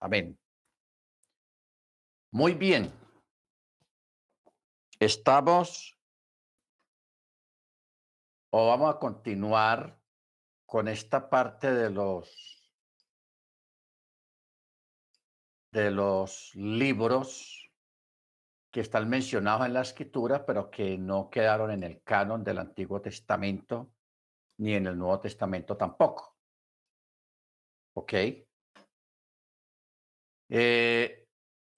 Amén. Muy bien. Estamos o vamos a continuar con esta parte de los de los libros que están mencionados en la escritura, pero que no quedaron en el canon del Antiguo Testamento ni en el Nuevo Testamento tampoco. ¿Ok? Eh,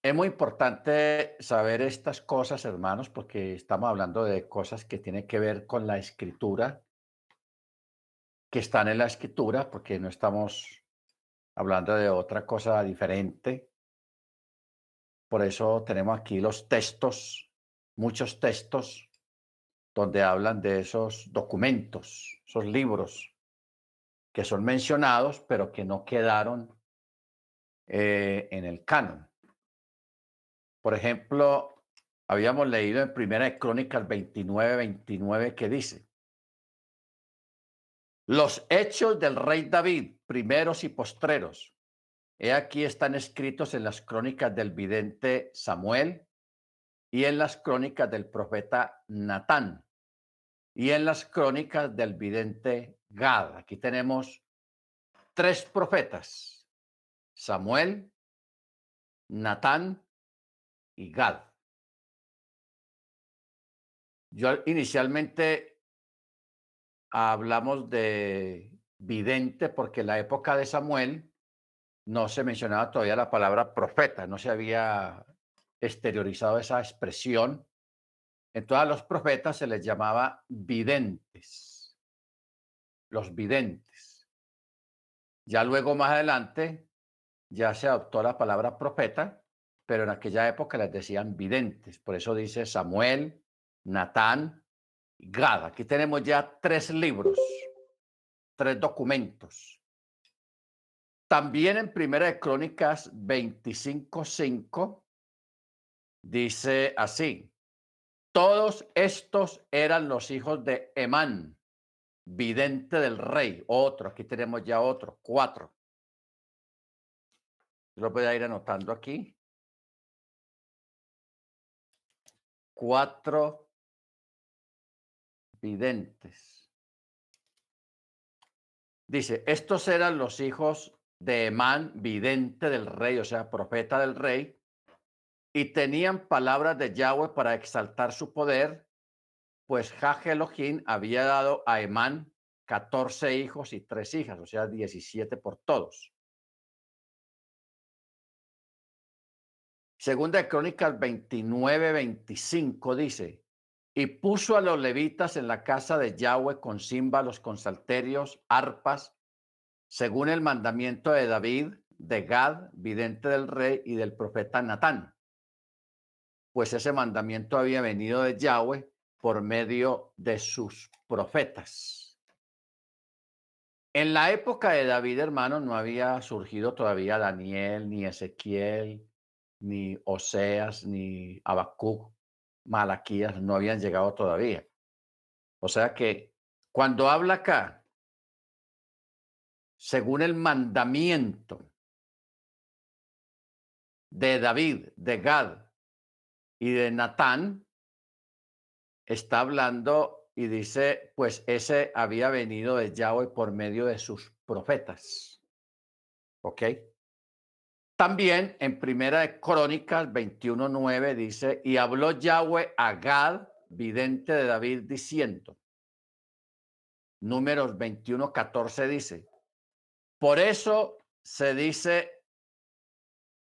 es muy importante saber estas cosas, hermanos, porque estamos hablando de cosas que tienen que ver con la escritura, que están en la escritura, porque no estamos hablando de otra cosa diferente. Por eso tenemos aquí los textos, muchos textos, donde hablan de esos documentos, esos libros que son mencionados, pero que no quedaron eh, en el canon. Por ejemplo, habíamos leído en Primera de Crónicas 29, 29 que dice, los hechos del rey David, primeros y postreros, he aquí están escritos en las crónicas del vidente Samuel y en las crónicas del profeta Natán y en las crónicas del vidente Gad. Aquí tenemos tres profetas, Samuel, Natán y Gad. Yo inicialmente hablamos de vidente porque en la época de Samuel no se mencionaba todavía la palabra profeta, no se había exteriorizado esa expresión. Entonces a los profetas se les llamaba videntes, los videntes. Ya luego más adelante ya se adoptó la palabra profeta pero en aquella época les decían videntes. Por eso dice Samuel, Natán Gad. Aquí tenemos ya tres libros, tres documentos. También en Primera de Crónicas 25.5 dice así, todos estos eran los hijos de Emán, vidente del rey. Otro, aquí tenemos ya otro, cuatro. Lo voy a ir anotando aquí. cuatro videntes. Dice, estos eran los hijos de Emán, vidente del rey, o sea, profeta del rey, y tenían palabras de Yahweh para exaltar su poder, pues Jaje Elohim había dado a Emán 14 hijos y tres hijas, o sea, 17 por todos. Segunda de Crónicas 29, 25 dice, y puso a los levitas en la casa de Yahweh con címbalos, con salterios, arpas, según el mandamiento de David, de Gad, vidente del rey, y del profeta Natán. Pues ese mandamiento había venido de Yahweh por medio de sus profetas. En la época de David, hermano, no había surgido todavía Daniel, ni Ezequiel, ni Oseas, ni Habacuc, Malaquías no habían llegado todavía. O sea que cuando habla acá, según el mandamiento de David, de Gad y de Natán, está hablando y dice, pues ese había venido de Yahweh por medio de sus profetas. ¿Ok? También en Primera de Crónicas 21.9 dice, y habló Yahweh a Gad, vidente de David, diciendo, números 21.14 dice, por eso se dice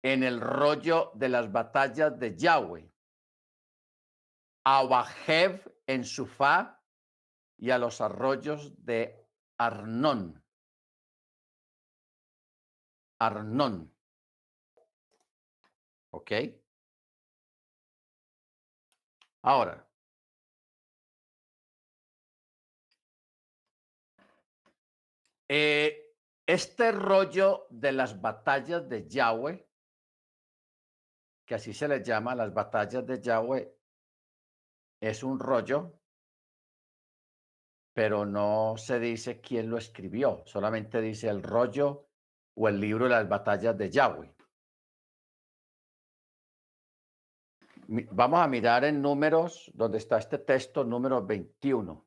en el rollo de las batallas de Yahweh, a Bajev en Sufá y a los arroyos de Arnón. Arnón. ¿Ok? Ahora, eh, este rollo de las batallas de Yahweh, que así se les llama, las batallas de Yahweh, es un rollo, pero no se dice quién lo escribió, solamente dice el rollo o el libro de las batallas de Yahweh. Vamos a mirar en números, donde está este texto, número 21.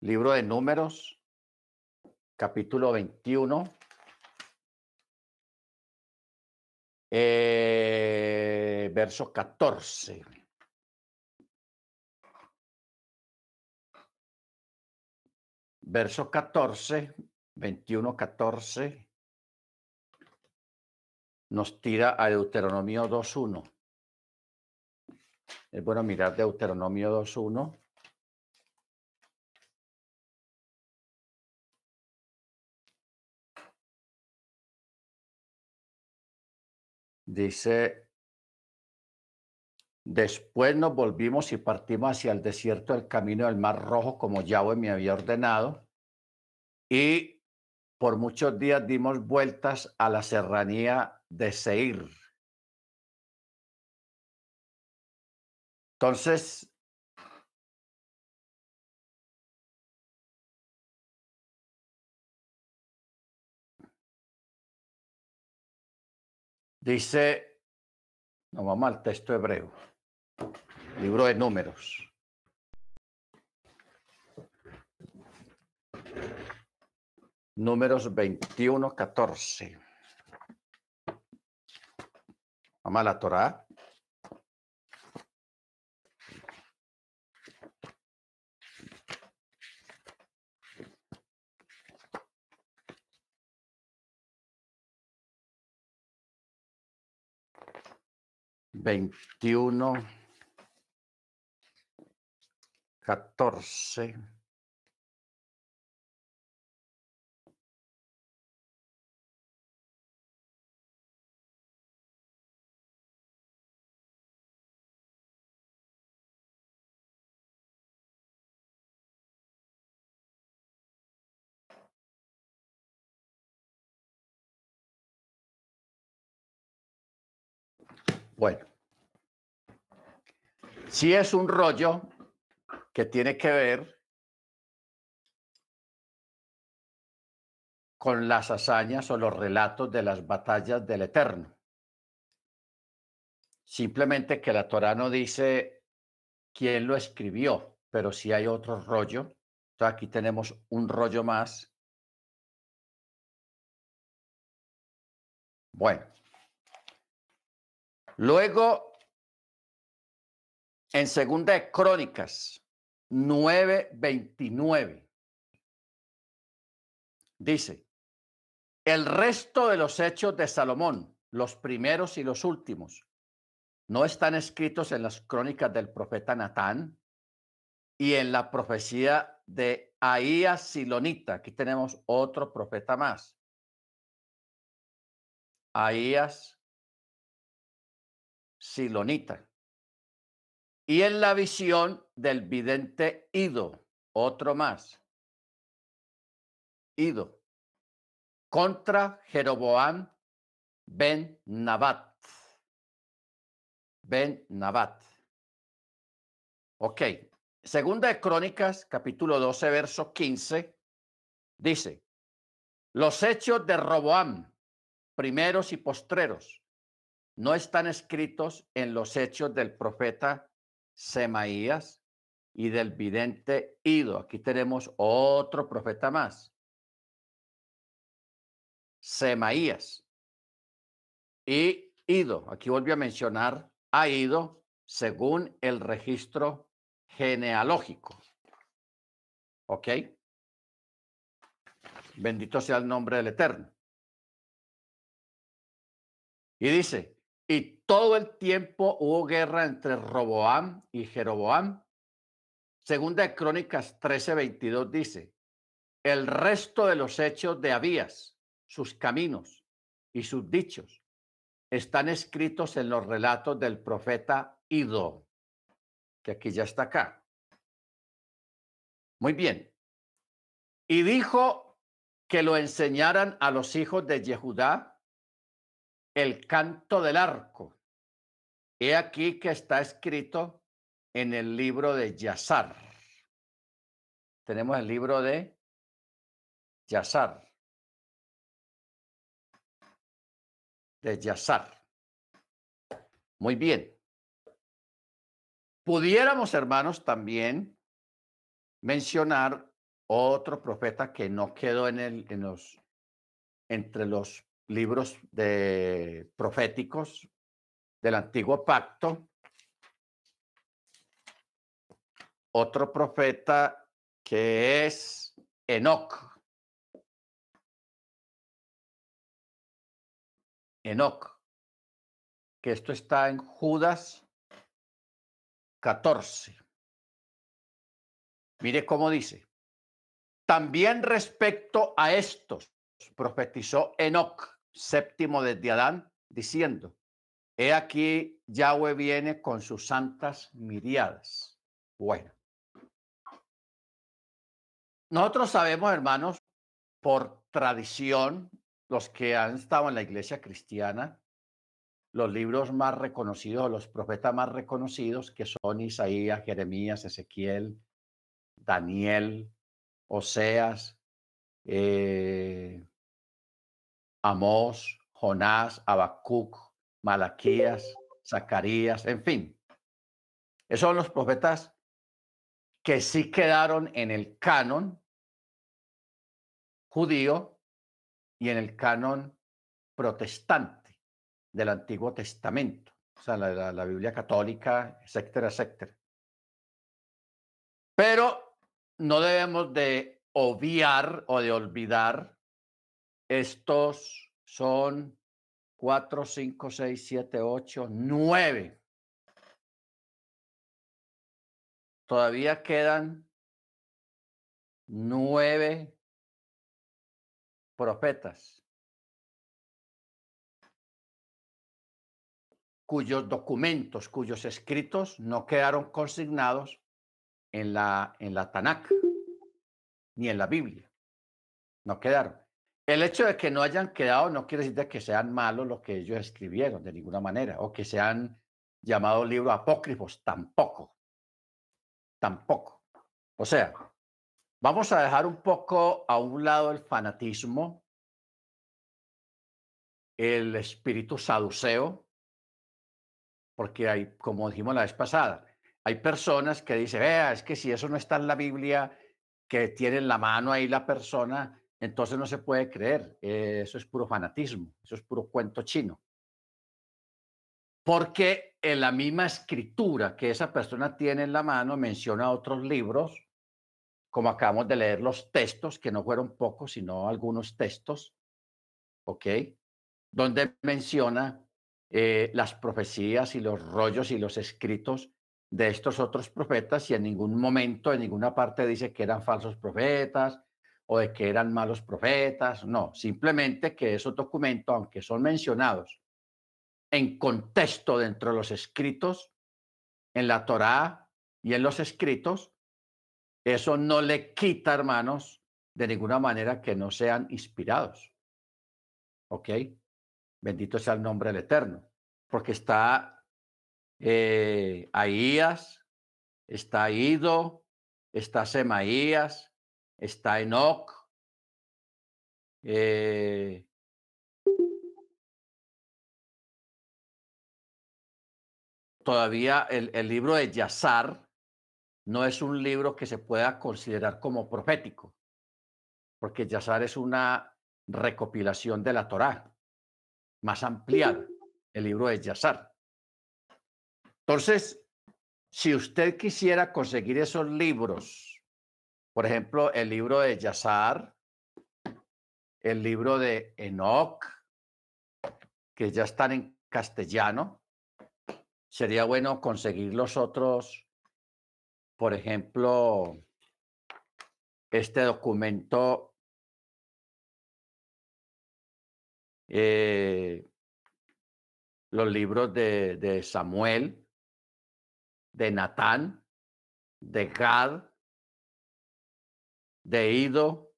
Libro de números, capítulo 21. Eh, verso 14. Verso 14, 21, 14 nos tira a Deuteronomio 2.1. Es bueno mirar Deuteronomio 2.1. Dice, después nos volvimos y partimos hacia el desierto del camino del Mar Rojo como Yahweh me había ordenado. Y por muchos días dimos vueltas a la serranía de Seir. Entonces, dice, no vamos al texto hebreo, libro de números. Números 21, 14. Vamos Torah. Veintiuno, catorce. Bueno, si es un rollo que tiene que ver con las hazañas o los relatos de las batallas del Eterno. Simplemente que la Torah no dice quién lo escribió, pero si hay otro rollo. Entonces aquí tenemos un rollo más. Bueno, Luego, en Segunda de Crónicas 9:29, dice, el resto de los hechos de Salomón, los primeros y los últimos, no están escritos en las crónicas del profeta Natán y en la profecía de Ahías Silonita. Aquí tenemos otro profeta más. Ahías Silonita. Y en la visión del vidente Ido, otro más. Ido. Contra Jeroboam ben Nabat. Ben Nabat. Ok. Segunda de Crónicas, capítulo 12, verso 15, dice, los hechos de Roboam, primeros y postreros, no están escritos en los hechos del profeta Semaías y del vidente Ido. Aquí tenemos otro profeta más. Semaías y Ido. Aquí volvió a mencionar a Ido según el registro genealógico. ¿Ok? Bendito sea el nombre del Eterno. Y dice, y todo el tiempo hubo guerra entre Roboam y Jeroboam. Segunda de Crónicas 13:22 dice, el resto de los hechos de Abías, sus caminos y sus dichos, están escritos en los relatos del profeta Ido, que aquí ya está acá. Muy bien. Y dijo que lo enseñaran a los hijos de Yehudá el canto del arco. He aquí que está escrito en el libro de Yazar. Tenemos el libro de Yazar. de Yazar. Muy bien. Pudiéramos, hermanos, también mencionar otro profeta que no quedó en, el, en los, entre los libros de proféticos del antiguo pacto. Otro profeta que es Enoch. Enoch, que esto está en Judas 14. Mire cómo dice. También respecto a estos, profetizó Enoch, séptimo desde Adán, diciendo, He aquí, Yahweh viene con sus santas miriadas. Bueno. Nosotros sabemos, hermanos, por tradición, los que han estado en la iglesia cristiana, los libros más reconocidos, los profetas más reconocidos, que son Isaías, Jeremías, Ezequiel, Daniel, Oseas, eh, Amós, Jonás, Habacuc, Malaquías, Zacarías, en fin. Esos son los profetas que sí quedaron en el canon judío y en el canon protestante del Antiguo Testamento, o sea, la, la Biblia católica, etcétera, etcétera. Pero no debemos de obviar o de olvidar estos son cuatro, cinco, seis, siete, ocho, nueve todavía quedan nueve profetas cuyos documentos, cuyos escritos no quedaron consignados en la, en la Tanakh ni en la Biblia. No quedaron. El hecho de que no hayan quedado no quiere decir que sean malos lo que ellos escribieron de ninguna manera o que sean llamados libros apócrifos, tampoco tampoco. O sea, vamos a dejar un poco a un lado el fanatismo, el espíritu saduceo, porque hay, como dijimos la vez pasada, hay personas que dicen, vea, es que si eso no está en la Biblia, que tiene en la mano ahí la persona, entonces no se puede creer. eso es puro fanatismo, eso es puro cuento chino. Porque en la misma escritura que esa persona tiene en la mano menciona otros libros, como acabamos de leer los textos, que no fueron pocos, sino algunos textos, ¿ok? Donde menciona eh, las profecías y los rollos y los escritos de estos otros profetas y en ningún momento, en ninguna parte dice que eran falsos profetas o de que eran malos profetas, no, simplemente que esos documentos, aunque son mencionados en contexto dentro de los escritos, en la Torá y en los escritos, eso no le quita, hermanos, de ninguna manera que no sean inspirados. ¿Ok? Bendito sea el nombre del Eterno. Porque está eh, Ahías, está Ido, está Semaías, está Enoch, eh, todavía el, libro de Yazar no es un libro que se pueda considerar como profético, porque Yazar es una recopilación de la Torá, más ampliada, el libro de Yazar. Entonces, si usted quisiera conseguir esos libros, por ejemplo, el libro de Yazar, el libro de Enoch, que ya están en castellano, sería bueno conseguir los otros, por ejemplo, este documento eh, los libros de, de, Samuel, de Natán, de Gad, de Ido,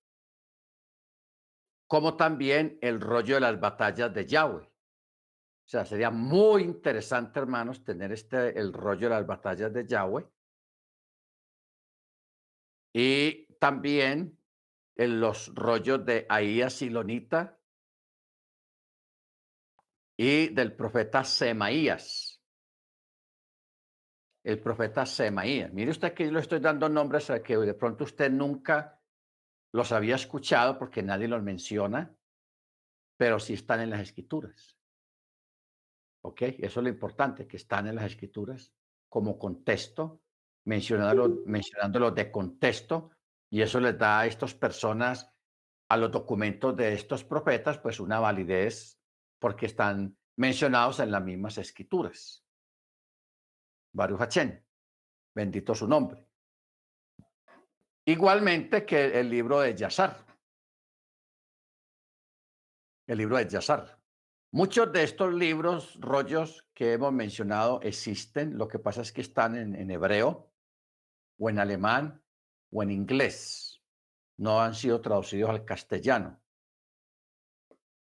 como también el rollo de las batallas de Yahweh. O sea, sería muy interesante, hermanos, tener este, el rollo de las batallas de Yahweh. Y también en los rollos de Ahías Silonita y del profeta Semaías. El profeta Semaías. Mire usted que yo le estoy dando nombres a que de pronto usted nunca los había escuchado porque nadie los menciona, pero sí están en las escrituras. ¿Ok? Eso es lo importante, que están en las escrituras como contexto, mencionándolo, mencionándolo de contexto, y eso les da a estas personas, a los documentos de estos profetas, pues una validez porque están mencionados en las mismas escrituras. Baruch Hachén, bendito su nombre. Igualmente que el libro de Yazar. El libro de Yazar. Muchos de estos libros, rollos que hemos mencionado existen, lo que pasa es que están en, hebreo o en alemán o en inglés. No han sido traducidos al castellano.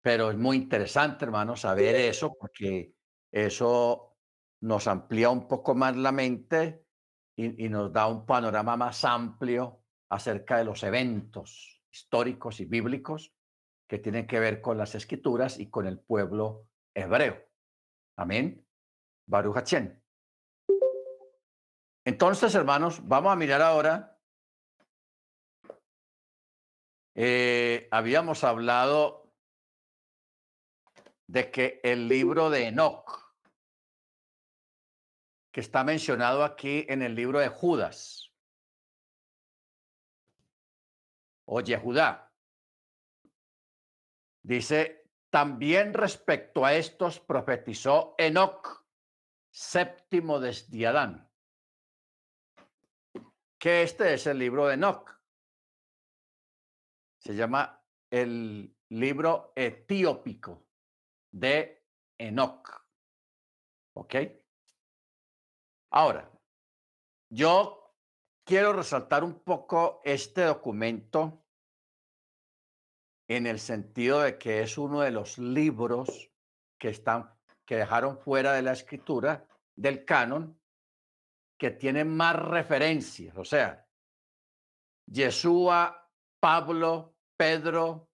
Pero es muy interesante, hermano, saber eso porque eso nos amplía un poco más la mente y, y nos da un panorama más amplio acerca de los eventos históricos y bíblicos que tienen que ver con las escrituras y con el pueblo hebreo. Amén. Baruch Hachén. Entonces, hermanos, vamos a mirar ahora. Eh, habíamos hablado de que el libro de Enoch, que está mencionado aquí en el libro de Judas, o Yehudá, Dice, también respecto a estos profetizó Enoc, séptimo desde Adán. Que este es el libro de Enoc. Se llama el libro etiópico de Enoc. ¿Ok? Ahora, yo quiero resaltar un poco este documento en el sentido de que es uno de los libros que están que dejaron fuera de la escritura del canon que tienen más referencias, o sea, Yeshua, Pablo, Pedro,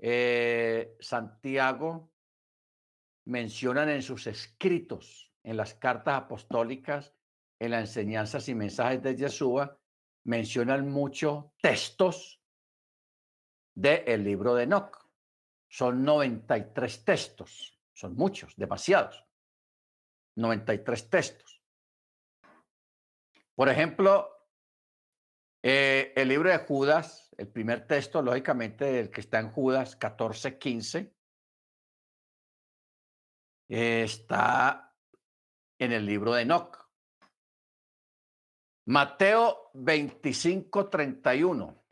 eh, Santiago mencionan en sus escritos, en las cartas apostólicas, en las enseñanzas y mensajes de Yeshua, mencionan mucho textos del el libro de Enoch. Son 93 textos, son muchos, demasiados. 93 textos. Por ejemplo, eh, el libro de Judas, el primer texto, lógicamente, el que está en Judas 14, 15, está en el libro de Enoch. Mateo 25, 31.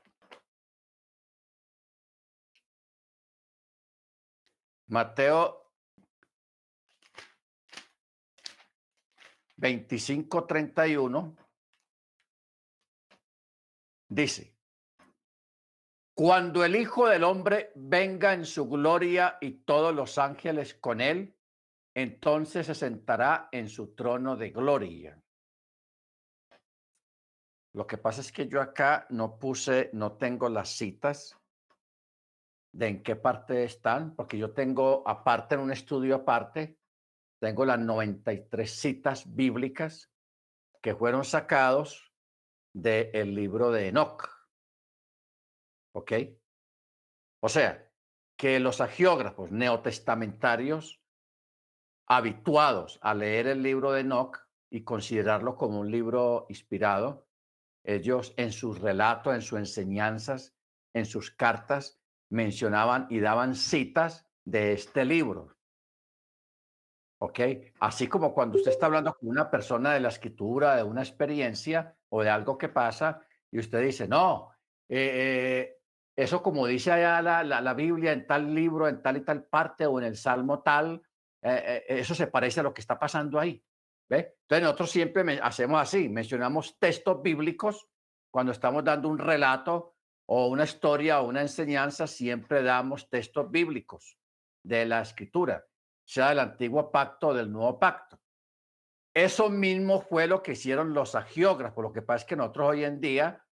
Mateo 25, 31 dice, cuando el Hijo del Hombre venga en su gloria y todos los ángeles con él, entonces se sentará en su trono de gloria. Lo que pasa es que yo acá no puse, no tengo las citas de en qué parte están, porque yo tengo aparte en un estudio aparte, tengo las 93 citas bíblicas que fueron sacados del libro de Enoch. ¿Ok? O sea, que los agiógrafos neotestamentarios habituados a leer el libro de Enoch y considerarlo como un libro inspirado, ellos en sus relatos, en sus enseñanzas, en sus cartas, mencionaban y daban citas de este libro. ¿Ok? Así como cuando usted está hablando con una persona de la escritura, de una experiencia o de algo que pasa, y usted dice, no, eh, eh, eso como dice allá la, la, Biblia en tal libro, en tal y tal parte o en el Salmo tal, eh, eso se parece a lo que está pasando ahí. ¿Ve? Entonces nosotros siempre hacemos así, mencionamos textos bíblicos cuando estamos dando un relato o una historia o una enseñanza, siempre damos textos bíblicos de la escritura, sea del antiguo pacto o del nuevo pacto. Eso mismo fue lo que hicieron los agiógrafos. Lo que pasa es que nosotros hoy en día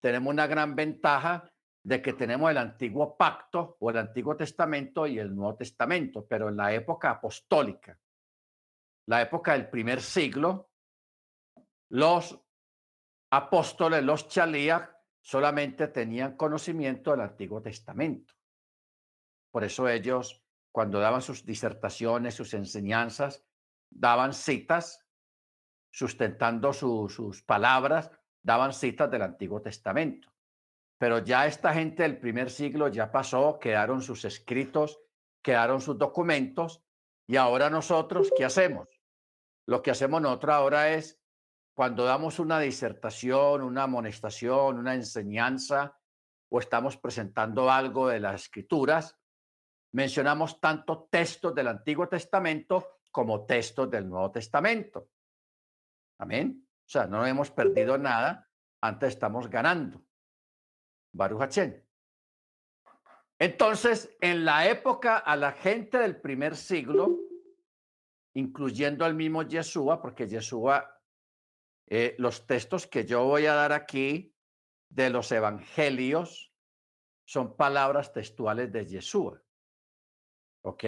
tenemos una gran ventaja de que tenemos el antiguo pacto o el antiguo testamento y el nuevo testamento, pero en la época apostólica, la época del primer siglo, los apóstoles, los chalías, solamente tenían conocimiento del antiguo testamento. Por eso ellos, cuando daban sus disertaciones, sus enseñanzas, daban citas sustentando sus palabras, daban citas del Antiguo Testamento. Pero ya esta gente del primer siglo ya pasó, quedaron sus escritos, quedaron sus documentos, y ahora nosotros, ¿qué hacemos? Lo que hacemos nosotros ahora es, cuando damos una disertación, una amonestación, una enseñanza, o estamos presentando algo de las escrituras, mencionamos tanto textos del Antiguo Testamento como textos del Nuevo Testamento. Amén. O sea, no hemos perdido nada, antes estamos ganando. Baruch Entonces, en la época, a la gente del primer siglo, incluyendo al mismo Yeshua, porque Yeshua, eh, los textos que yo voy a dar aquí de los evangelios son palabras textuales de Yeshua. ¿Ok?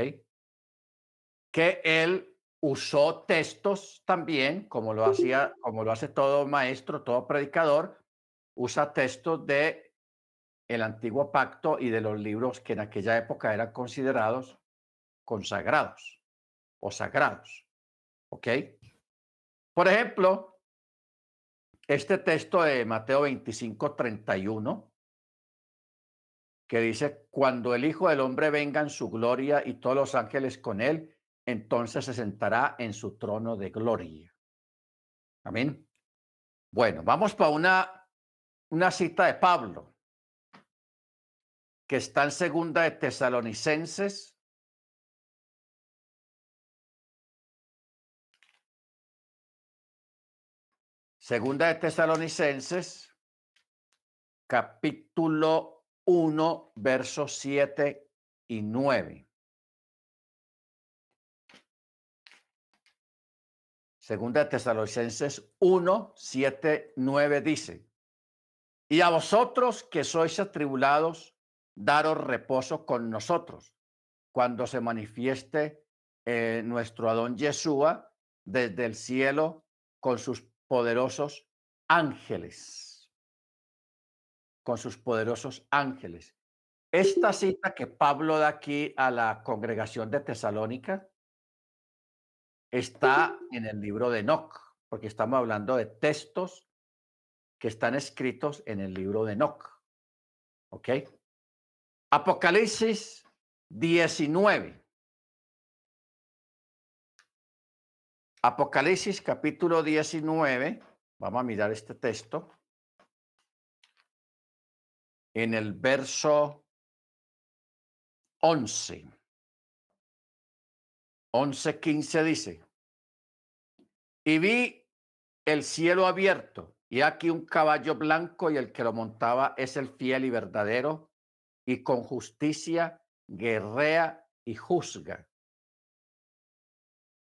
Que él usó textos también, como lo hacía, como lo hace todo maestro, todo predicador, usa textos de el antiguo pacto y de los libros que en aquella época eran considerados consagrados o sagrados. ¿Ok? Por ejemplo, este texto de Mateo 25, 31, que dice, cuando el Hijo del Hombre venga en su gloria y todos los ángeles con él, entonces se sentará en su trono de gloria. Amén. Bueno, vamos para una, una cita de Pablo, que está en segunda de Tesalonicenses. Segunda de Tesalonicenses, capítulo 1, versos 7 y 9. Segunda de Tesalonicenses 1, 7, 9 dice, y a vosotros que sois atribulados, daros reposo con nosotros cuando se manifieste eh, nuestro Adón Yeshua desde el cielo con sus poderosos ángeles. Con sus poderosos ángeles. Esta cita que Pablo da aquí a la congregación de Tesalónica está en el libro de Enoch, porque estamos hablando de textos que están escritos en el libro de Enoch. ¿Ok? Apocalipsis 19. Apocalipsis capítulo 19. Vamos a mirar este texto. En el verso 11. 11.15 dice, y vi el cielo abierto, y aquí un caballo blanco, y el que lo montaba es el fiel y verdadero, y con justicia guerrea y juzga.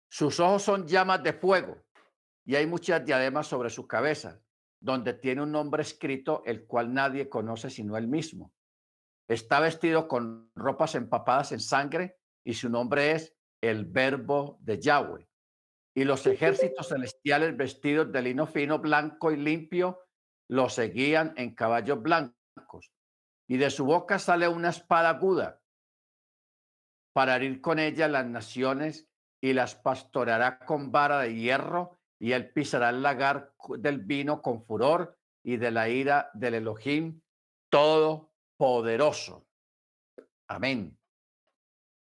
Sus ojos son llamas de fuego, y hay muchas diademas sobre su cabeza, donde tiene un nombre escrito, el cual nadie conoce sino él mismo. Está vestido con ropas empapadas en sangre, y su nombre es el verbo de Yahweh. Y los ejércitos celestiales vestidos de lino fino, blanco y limpio, lo seguían en caballos blancos. Y de su boca sale una espada aguda para herir con ella las naciones y las pastoreará con vara de hierro y él pisará el lagar del vino con furor y de la ira del Elohim todopoderoso. Amén.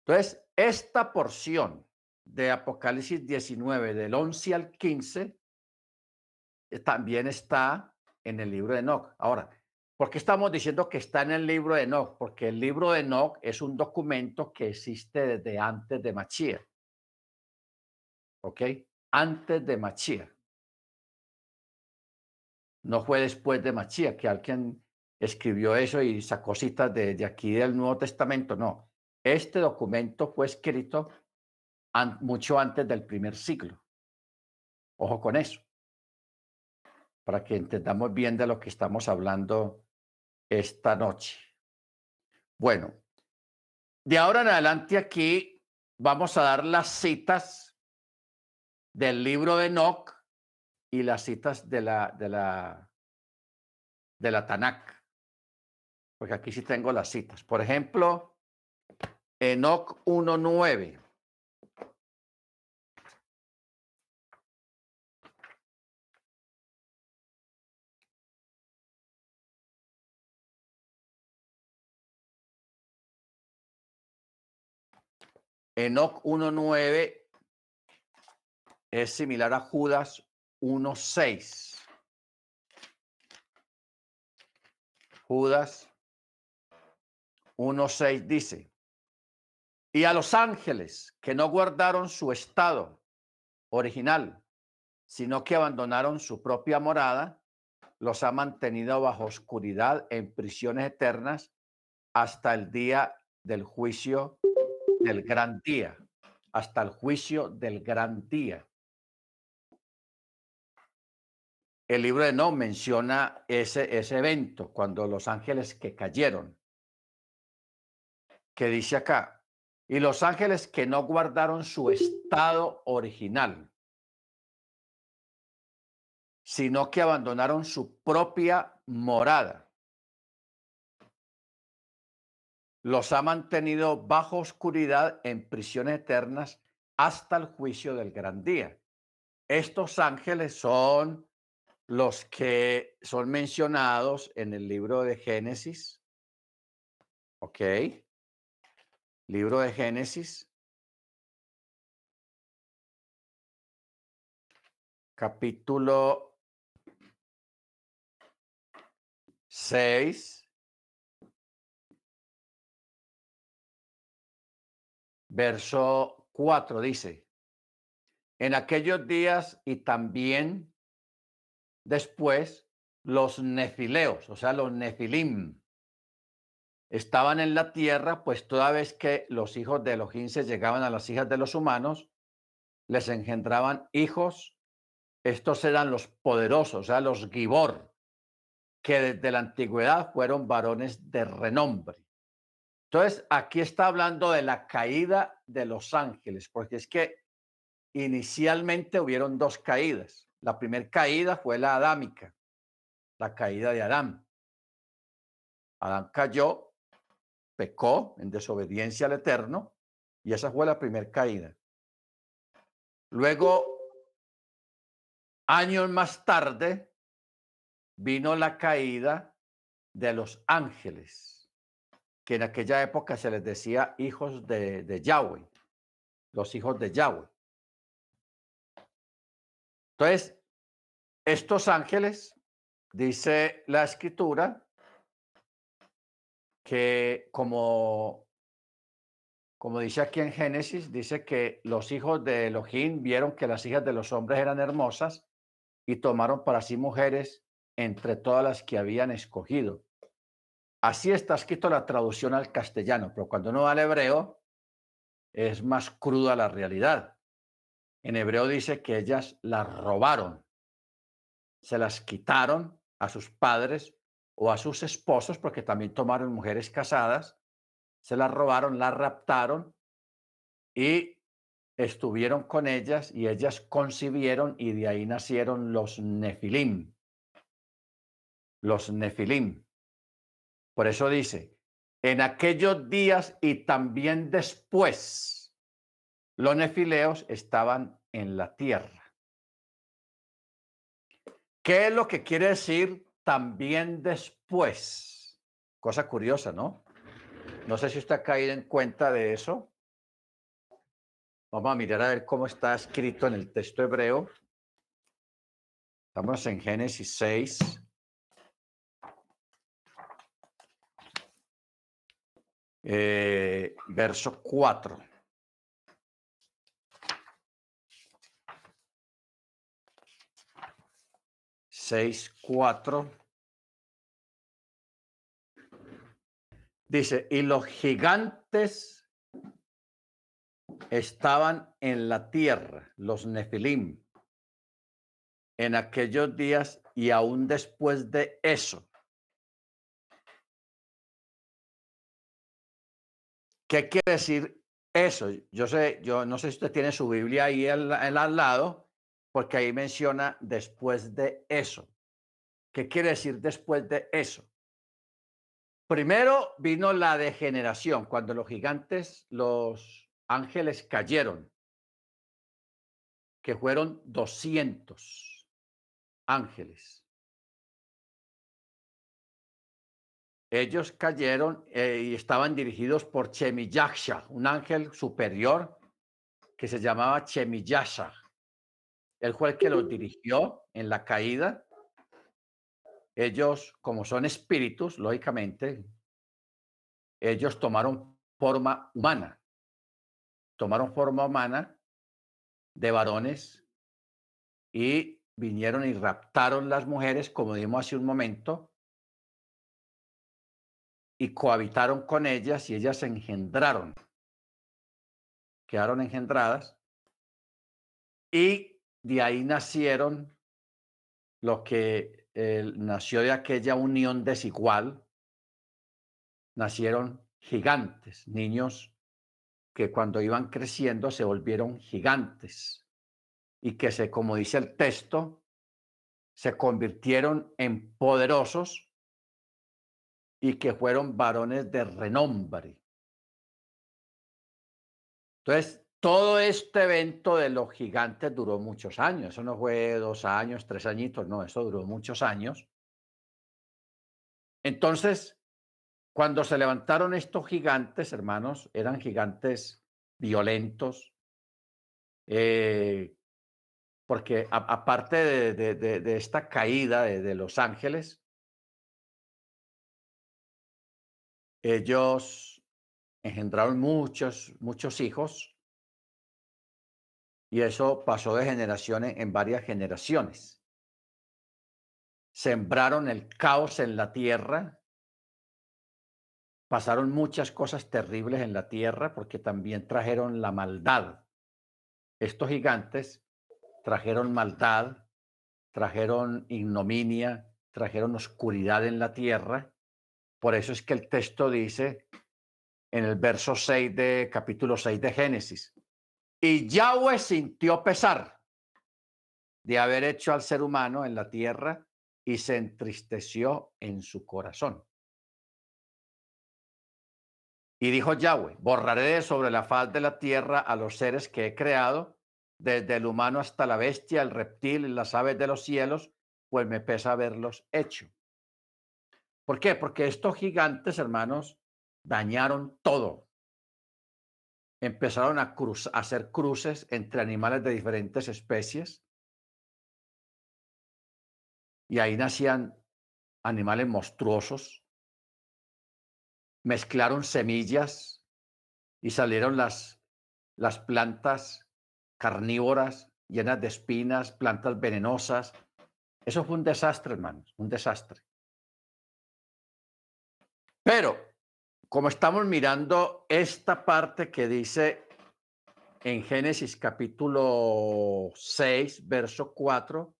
Entonces, esta porción de Apocalipsis 19, del 11 al 15, eh, también está en el libro de Enoch. Ahora, ¿por qué estamos diciendo que está en el libro de Enoch? Porque el libro de Enoch es un documento que existe desde antes de Machía. ¿Ok? Antes de Machía. No fue después de Machía que alguien escribió eso y sacó citas de, aquí del Nuevo Testamento. No, este documento fue escrito mucho antes del primer siglo. Ojo con eso, para que entendamos bien de lo que estamos hablando esta noche. Bueno, de ahora en adelante aquí vamos a dar las citas del libro de Enoch y las citas de la, de la, de la Tanakh. Porque aquí sí tengo las citas. Por ejemplo, Enoch 1.9. Enoch 1.9 es similar a Judas 1.6. Judas 1.6 dice, y a los ángeles que no guardaron su estado original, sino que abandonaron su propia morada, los ha mantenido bajo oscuridad en prisiones eternas hasta el día del juicio del gran día, hasta el juicio del gran día. El libro de No menciona ese, ese evento, cuando los ángeles que cayeron, que dice acá, y los ángeles que no guardaron su estado original, sino que abandonaron su propia morada. Los ha mantenido bajo oscuridad en prisiones eternas hasta el juicio del gran día. Estos ángeles son los que son mencionados en el libro de Génesis. ¿Ok? Libro de Génesis. Capítulo 6. Verso 4 dice, en aquellos días y también después los nefileos, o sea, los nefilim, estaban en la tierra, pues toda vez que los hijos de Elohim se llegaban a las hijas de los humanos, les engendraban hijos. Estos eran los poderosos, o sea, los gibor, que desde la antigüedad fueron varones de renombre. Entonces, aquí está hablando de la caída de los ángeles, porque es que inicialmente hubieron dos caídas. La primera caída fue la adámica, la caída de Adán. Adán cayó, pecó en desobediencia al Eterno, y esa fue la primera caída. Luego, años más tarde, vino la caída de los ángeles, que en aquella época se les decía hijos de, de Yahweh, los hijos de Yahweh. Entonces, estos ángeles, dice la escritura, que como, como dice aquí en Génesis, dice que los hijos de Elohim vieron que las hijas de los hombres eran hermosas y tomaron para sí mujeres entre todas las que habían escogido. Así está escrito la traducción al castellano, pero cuando uno va al hebreo es más cruda la realidad. En hebreo dice que ellas las robaron, se las quitaron a sus padres o a sus esposos, porque también tomaron mujeres casadas, se las robaron, las raptaron y estuvieron con ellas y ellas concibieron y de ahí nacieron los nefilim. Los nefilim. Por eso dice, en aquellos días y también después los nefileos estaban en la tierra. ¿Qué es lo que quiere decir también después? Cosa curiosa, ¿no? No sé si usted ha caído en cuenta de eso. Vamos a mirar a ver cómo está escrito en el texto hebreo. Estamos en Génesis 6. Eh, verso 4. 6, 4. Dice, y los gigantes estaban en la tierra, los nefilim, en aquellos días y aún después de eso. ¿Qué quiere decir eso? Yo sé, yo no sé si usted tiene su Biblia ahí al, al lado porque ahí menciona después de eso. ¿Qué quiere decir después de eso? Primero vino la degeneración, cuando los gigantes, los ángeles cayeron, que fueron 200 ángeles. Ellos cayeron eh, y estaban dirigidos por Chemiyaksha, un ángel superior que se llamaba Chemiyasha. Él fue el que los dirigió en la caída ellos, como son espíritus, lógicamente, ellos tomaron forma humana. Tomaron forma humana de varones y vinieron y raptaron las mujeres, como dijimos hace un momento, y cohabitaron con ellas y ellas se engendraron. Quedaron engendradas y de ahí nacieron lo que nació de aquella unión desigual, nacieron gigantes, niños que cuando iban creciendo se volvieron gigantes y que se, como dice el texto, se convirtieron en poderosos y que fueron varones de renombre. Entonces, todo este evento de los gigantes duró muchos años. Eso no fue dos años, tres añitos, no, eso duró muchos años. Entonces, cuando se levantaron estos gigantes, hermanos, eran gigantes violentos, eh, porque aparte de, esta caída de los ángeles, ellos engendraron muchos, muchos hijos y eso pasó de generaciones en varias generaciones. Sembraron el caos en la tierra. Pasaron muchas cosas terribles en la tierra porque también trajeron la maldad. Estos gigantes trajeron maldad, trajeron ignominia, trajeron oscuridad en la tierra. Por eso es que el texto dice en el verso 6 de capítulo 6 de Génesis, y Yahweh sintió pesar de haber hecho al ser humano en la tierra y se entristeció en su corazón. Y dijo Yahweh, borraré sobre la faz de la tierra a los seres que he creado, desde el humano hasta la bestia, el reptil y las aves de los cielos, pues me pesa haberlos hecho. ¿Por qué? Porque estos gigantes, hermanos, dañaron todo empezaron a, hacer cruces entre animales de diferentes especies y ahí nacían animales monstruosos. Mezclaron semillas y salieron las, las plantas carnívoras llenas de espinas, plantas venenosas. Eso fue un desastre, hermanos, un desastre. Pero como estamos mirando esta parte que dice en Génesis capítulo 6, verso 4,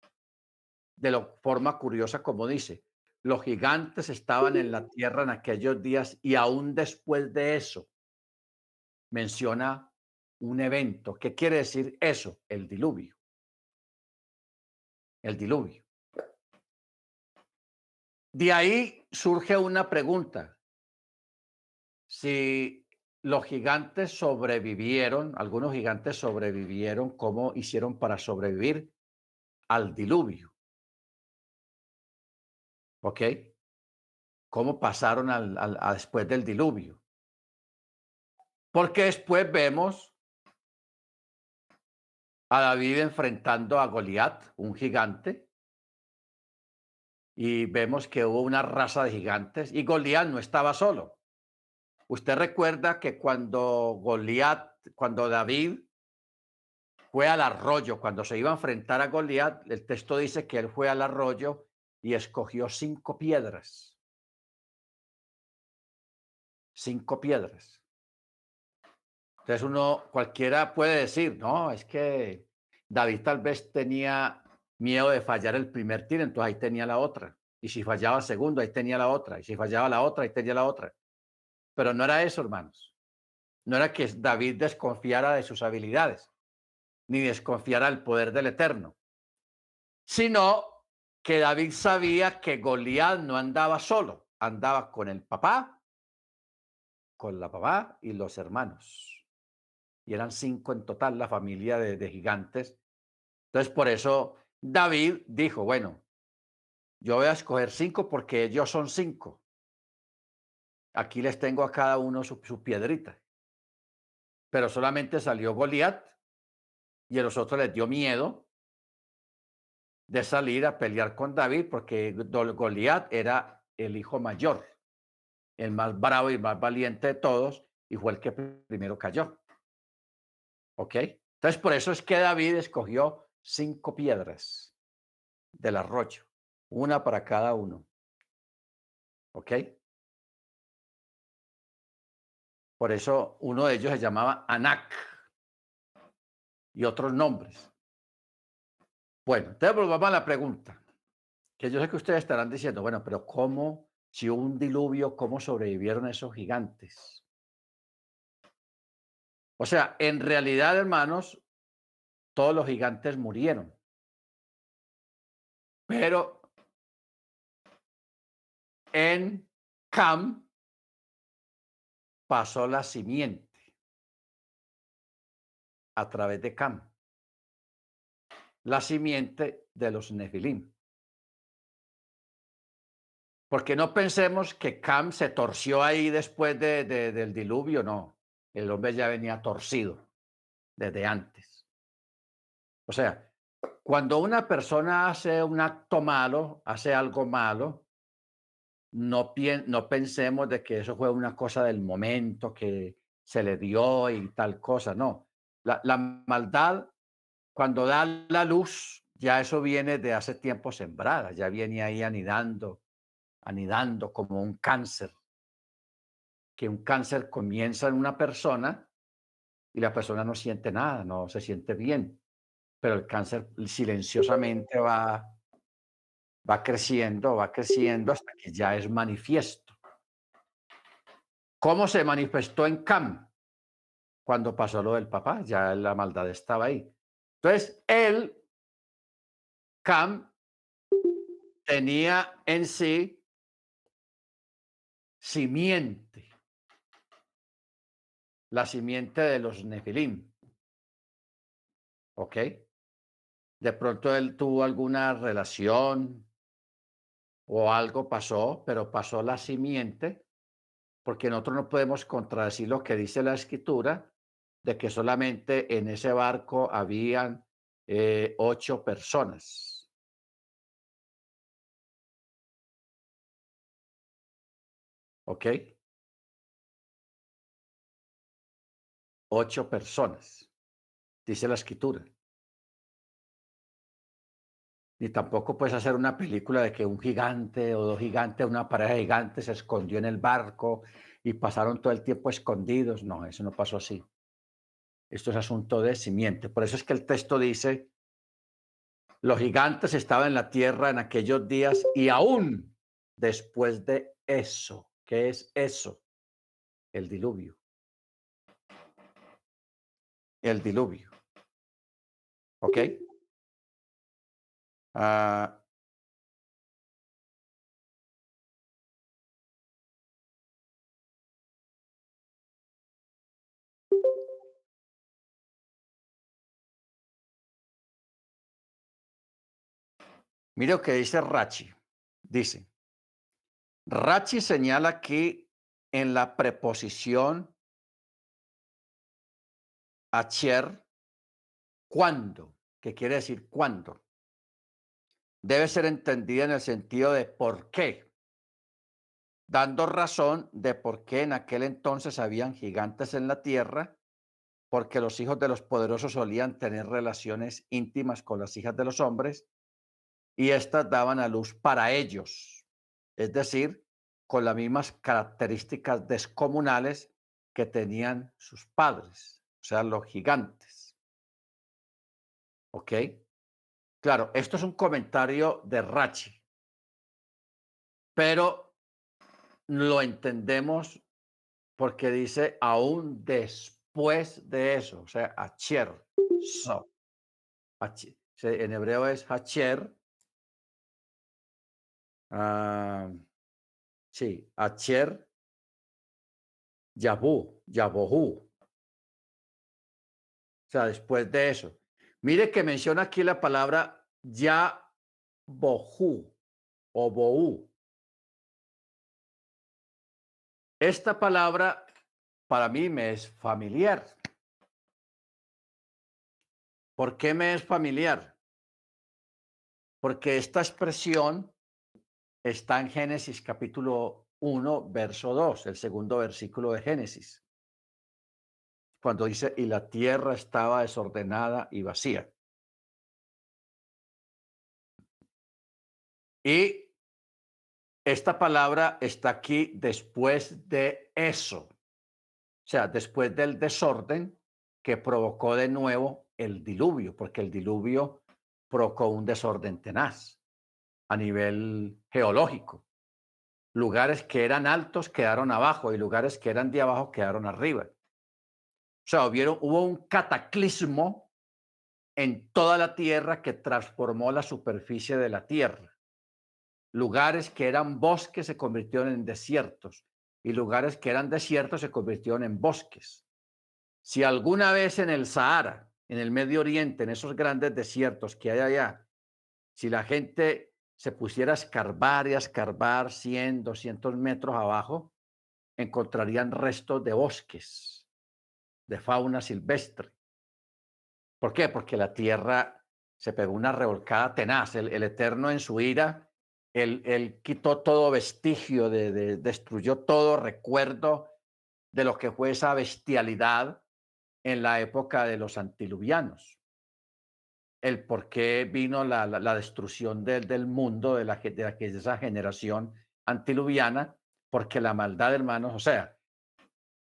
de la forma curiosa como dice, los gigantes estaban en la tierra en aquellos días y aún después de eso menciona un evento. ¿Qué quiere decir eso? El diluvio. El diluvio. De ahí surge una pregunta si los gigantes sobrevivieron, algunos gigantes sobrevivieron, ¿cómo hicieron para sobrevivir al diluvio? ¿Ok? ¿Cómo pasaron al, después del diluvio? Porque después vemos a David enfrentando a Goliat, un gigante, y vemos que hubo una raza de gigantes y Goliat no estaba solo. Usted recuerda que cuando Goliat, cuando David fue al arroyo, cuando se iba a enfrentar a Goliat, el texto dice que él fue al arroyo y escogió cinco piedras. Cinco piedras. Entonces uno, cualquiera puede decir, no, es que David tal vez tenía miedo de fallar el primer tiro, entonces ahí tenía la otra. Y si fallaba el segundo, ahí tenía la otra. Y si fallaba la otra, ahí tenía la otra. Pero no era eso, hermanos. no era que David desconfiara de sus habilidades, ni desconfiara del poder del Eterno, sino que David sabía que Goliat no andaba solo, andaba con el papá, con la papá y los hermanos. Y eran cinco en total la familia de, de gigantes. Entonces, por eso David dijo, bueno, yo voy a escoger cinco porque ellos son cinco. Aquí les tengo a cada uno su, piedrita. Pero solamente salió Goliat y a los otros les dio miedo de salir a pelear con David porque Goliat era el hijo mayor, el más bravo y más valiente de todos y fue el que primero cayó. ¿Ok? Entonces por eso es que David escogió cinco piedras del arroyo, una para cada uno. ¿Ok? Por eso uno de ellos se llamaba Anak y otros nombres. Bueno, entonces volvamos a la pregunta, que yo sé que ustedes estarán diciendo, bueno, pero ¿cómo, si hubo un diluvio, cómo sobrevivieron esos gigantes? O sea, en realidad, hermanos, todos los gigantes murieron. Pero en Cam pasó la simiente a través de Cam, la simiente de los Nefilim. Porque no pensemos que Cam se torció ahí después de, del diluvio, no. El hombre ya venía torcido desde antes. O sea, cuando una persona hace un acto malo, hace algo malo, no, no pensemos de que eso fue una cosa del momento que se le dio y tal cosa, no. La, la maldad, cuando da la luz, ya eso viene de hace tiempo sembrada, ya viene ahí anidando, anidando como un cáncer. Que un cáncer comienza en una persona y la persona no siente nada, no se siente bien, pero el cáncer silenciosamente va va creciendo, va creciendo hasta que ya es manifiesto. ¿Cómo se manifestó en Cam? Cuando pasó lo del papá, ya la maldad estaba ahí. Entonces, él, Cam, tenía en sí simiente, la simiente de los Nefilim. ¿Ok? De pronto él tuvo alguna relación o algo pasó, pero pasó la simiente, porque nosotros no podemos contradecir lo que dice la escritura, de que solamente en ese barco habían eh, ocho personas. ¿Ok? Ocho personas, dice la escritura ni tampoco puedes hacer una película de que un gigante o dos gigantes, una pareja de gigantes se escondió en el barco y pasaron todo el tiempo escondidos. No, eso no pasó así. Esto es asunto de simiente. Por eso es que el texto dice, los gigantes estaban en la tierra en aquellos días y aún después de eso, ¿qué es eso? El diluvio. El diluvio. ¿Ok? Uh, Mire lo que dice Rachi. Dice, Rachi señala que en la preposición acher, cuando, que quiere decir cuando, debe ser entendida en el sentido de por qué, dando razón de por qué en aquel entonces habían gigantes en la tierra, porque los hijos de los poderosos solían tener relaciones íntimas con las hijas de los hombres y éstas daban a luz para ellos, es decir, con las mismas características descomunales que tenían sus padres, o sea, los gigantes. ¿Ok? Claro, esto es un comentario de Rachi, pero lo entendemos porque dice aún después de eso, o sea, acher, so. En hebreo es hacher. Ah, sí, acher, yabu, yabohu. O sea, después de eso. Mire que menciona aquí la palabra ya bohu o bohu. Esta palabra para mí me es familiar. ¿Por qué me es familiar? Porque esta expresión está en Génesis capítulo 1, verso 2, el segundo versículo de Génesis, cuando dice, y la tierra estaba desordenada y vacía. Y esta palabra está aquí después de eso, o sea, después del desorden que provocó de nuevo el diluvio, porque el diluvio provocó un desorden tenaz a nivel geológico. Lugares que eran altos quedaron abajo y lugares que eran de abajo quedaron arriba. O sea, hubo un cataclismo en toda la tierra que transformó la superficie de la tierra. Lugares que eran bosques se convirtieron en desiertos y lugares que eran desiertos se convirtieron en bosques. Si alguna vez en el Sahara en el Medio Oriente, en esos grandes desiertos que hay allá, si la gente se pusiera a escarbar y a escarbar 100, 200 metros abajo, encontrarían restos de bosques, de fauna silvestre. ¿Por qué? Porque la tierra se pegó una revolcada tenaz. El, Eterno en su ira, él, quitó todo vestigio, de, destruyó todo recuerdo de lo que fue esa bestialidad en la época de los antiluvianos. El por qué vino la, la, destrucción del, del mundo de, la, de, esa generación antiluviana, porque la maldad, hermanos, o sea,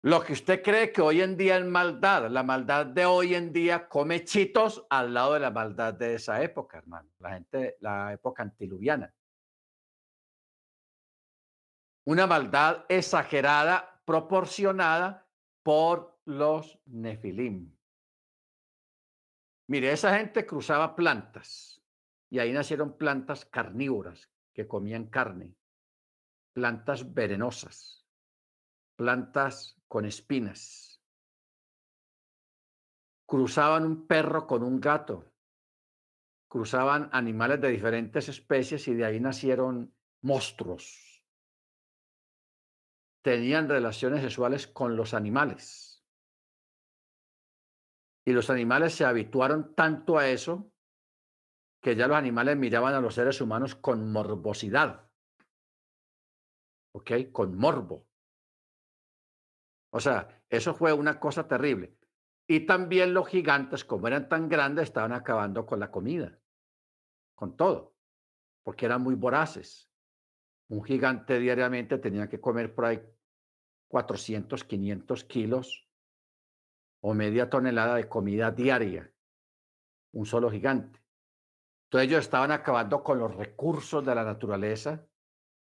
lo que usted cree que hoy en día es maldad, la maldad de hoy en día come chitos al lado de la maldad de esa época, hermano, la gente, la época antiluviana. Una maldad exagerada, proporcionada por los nefilim. Mire, esa gente cruzaba plantas y ahí nacieron plantas carnívoras que comían carne, plantas venenosas, plantas con espinas. Cruzaban un perro con un gato, cruzaban animales de diferentes especies y de ahí nacieron monstruos. Tenían relaciones sexuales con los animales y los animales se habituaron tanto a eso que ya los animales miraban a los seres humanos con morbosidad. ¿Ok? Con morbo. O sea, eso fue una cosa terrible. Y también los gigantes, como eran tan grandes, estaban acabando con la comida, con todo, porque eran muy voraces. Un gigante diariamente tenía que comer por ahí 400, 500 kilos o media tonelada de comida diaria, un solo gigante. Entonces ellos estaban acabando con los recursos de la naturaleza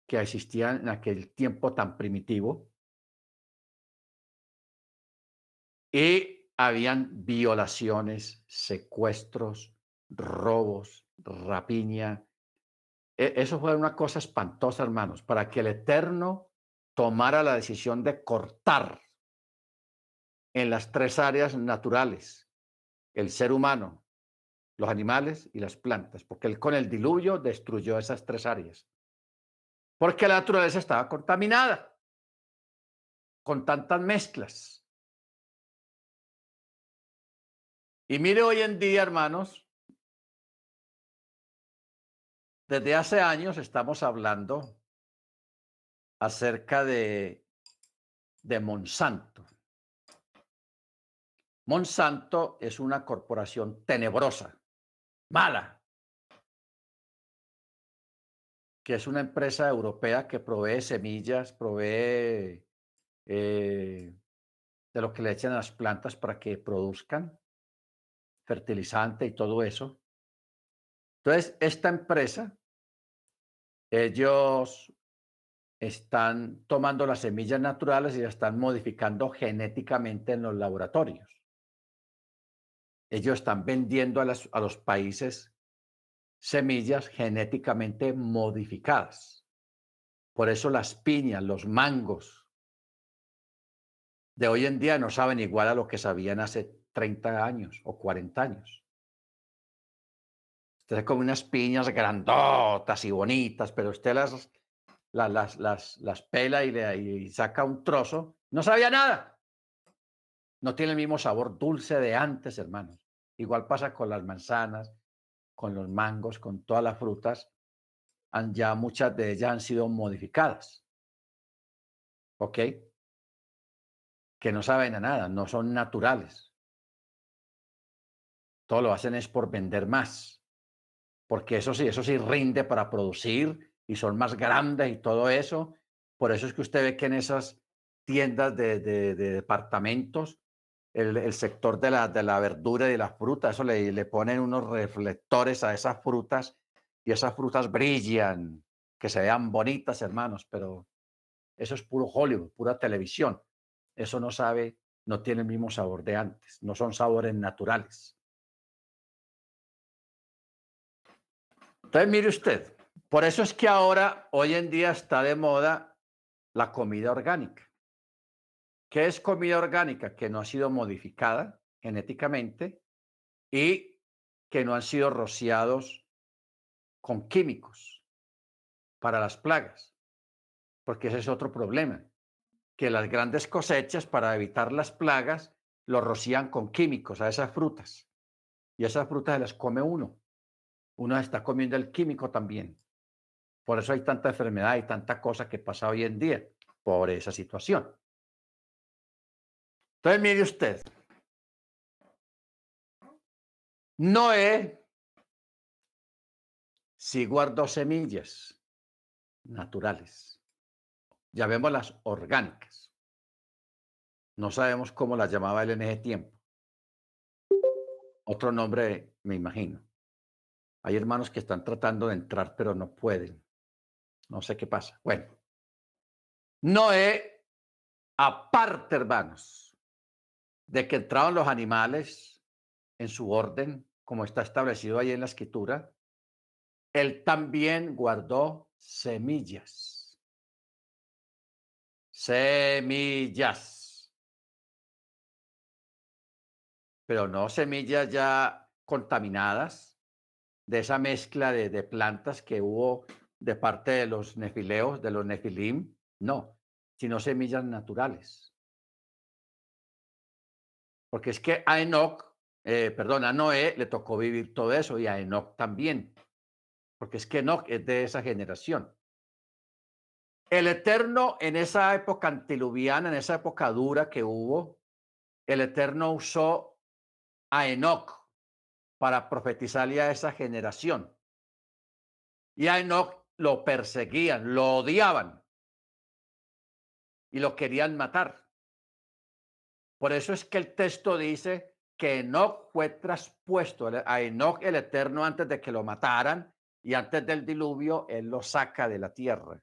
que existían en aquel tiempo tan primitivo. Y habían violaciones, secuestros, robos, rapiña. E, eso fue una cosa espantosa, hermanos, para que el Eterno tomara la decisión de cortar en las tres áreas naturales, el ser humano, los animales y las plantas, porque él con el diluvio destruyó esas tres áreas, porque la naturaleza estaba contaminada con tantas mezclas. Y mire hoy en día, hermanos, desde hace años estamos hablando acerca de, de Monsanto. Monsanto es una corporación tenebrosa, mala, que es una empresa europea que provee semillas, provee eh, de lo que le echan a las plantas para que produzcan fertilizante y todo eso. Entonces, esta empresa, ellos están tomando las semillas naturales y las están modificando genéticamente en los laboratorios. Ellos están vendiendo a, los países semillas genéticamente modificadas. Por eso las piñas, los mangos de hoy en día no saben igual a lo que sabían hace 30 años o 40 años. Usted come unas piñas grandotas y bonitas, pero usted las, las, las, las, pela y, le, y saca un trozo, no sabía nada. No tiene el mismo sabor dulce de antes, hermanos. Igual pasa con las manzanas, con los mangos, con todas las frutas. Han, ya muchas de ellas han sido modificadas. ¿Ok? Que no saben a nada, no son naturales. Todo lo hacen es por vender más. Porque eso sí, eso sí rinde para producir y son más grandes y todo eso. Por eso es que usted ve que en esas tiendas de, de, departamentos, el, el, sector de la, de la verdura y de las frutas, eso le, le ponen unos reflectores a esas frutas y esas frutas brillan, que se vean bonitas, hermanos, pero eso es puro Hollywood, pura televisión. Eso no sabe, no tiene el mismo sabor de antes, no son sabores naturales. Entonces, mire usted, por eso es que ahora, hoy en día, está de moda la comida orgánica. ¿Qué es comida orgánica? Que no ha sido modificada genéticamente y que no han sido rociados con químicos para las plagas. Porque ese es otro problema, que las grandes cosechas, para evitar las plagas, lo rocían con químicos a esas frutas. Y esas frutas las come uno. Uno está comiendo el químico también. Por eso hay tanta enfermedad y tanta cosa que pasa hoy en día, por esa situación. Entonces, mire usted, Noé sí guardó semillas naturales, ya vemos las orgánicas. No sabemos cómo las llamaba él en ese tiempo. Otro nombre, me imagino. Hay hermanos que están tratando de entrar, pero no pueden. No sé qué pasa. Bueno, Noé, aparte, hermanos, de que entraban los animales en su orden, como está establecido ahí en la escritura, él también guardó semillas. Semillas. Pero no semillas ya contaminadas de esa mezcla de, de plantas que hubo de parte de los nefileos, de los nefilim, no, sino semillas naturales. Porque es que a Enoch, eh, perdón, a Noé le tocó vivir todo eso y a Enoch también. Porque es que Enoch es de esa generación. El Eterno en esa época antiluviana, en esa época dura que hubo, el Eterno usó a Enoch para profetizarle a esa generación. Y a Enoch lo perseguían, lo odiaban y lo querían matar. Por eso es que el texto dice que Enoch fue traspuesto a Enoch el Eterno antes de que lo mataran y antes del diluvio él lo saca de la tierra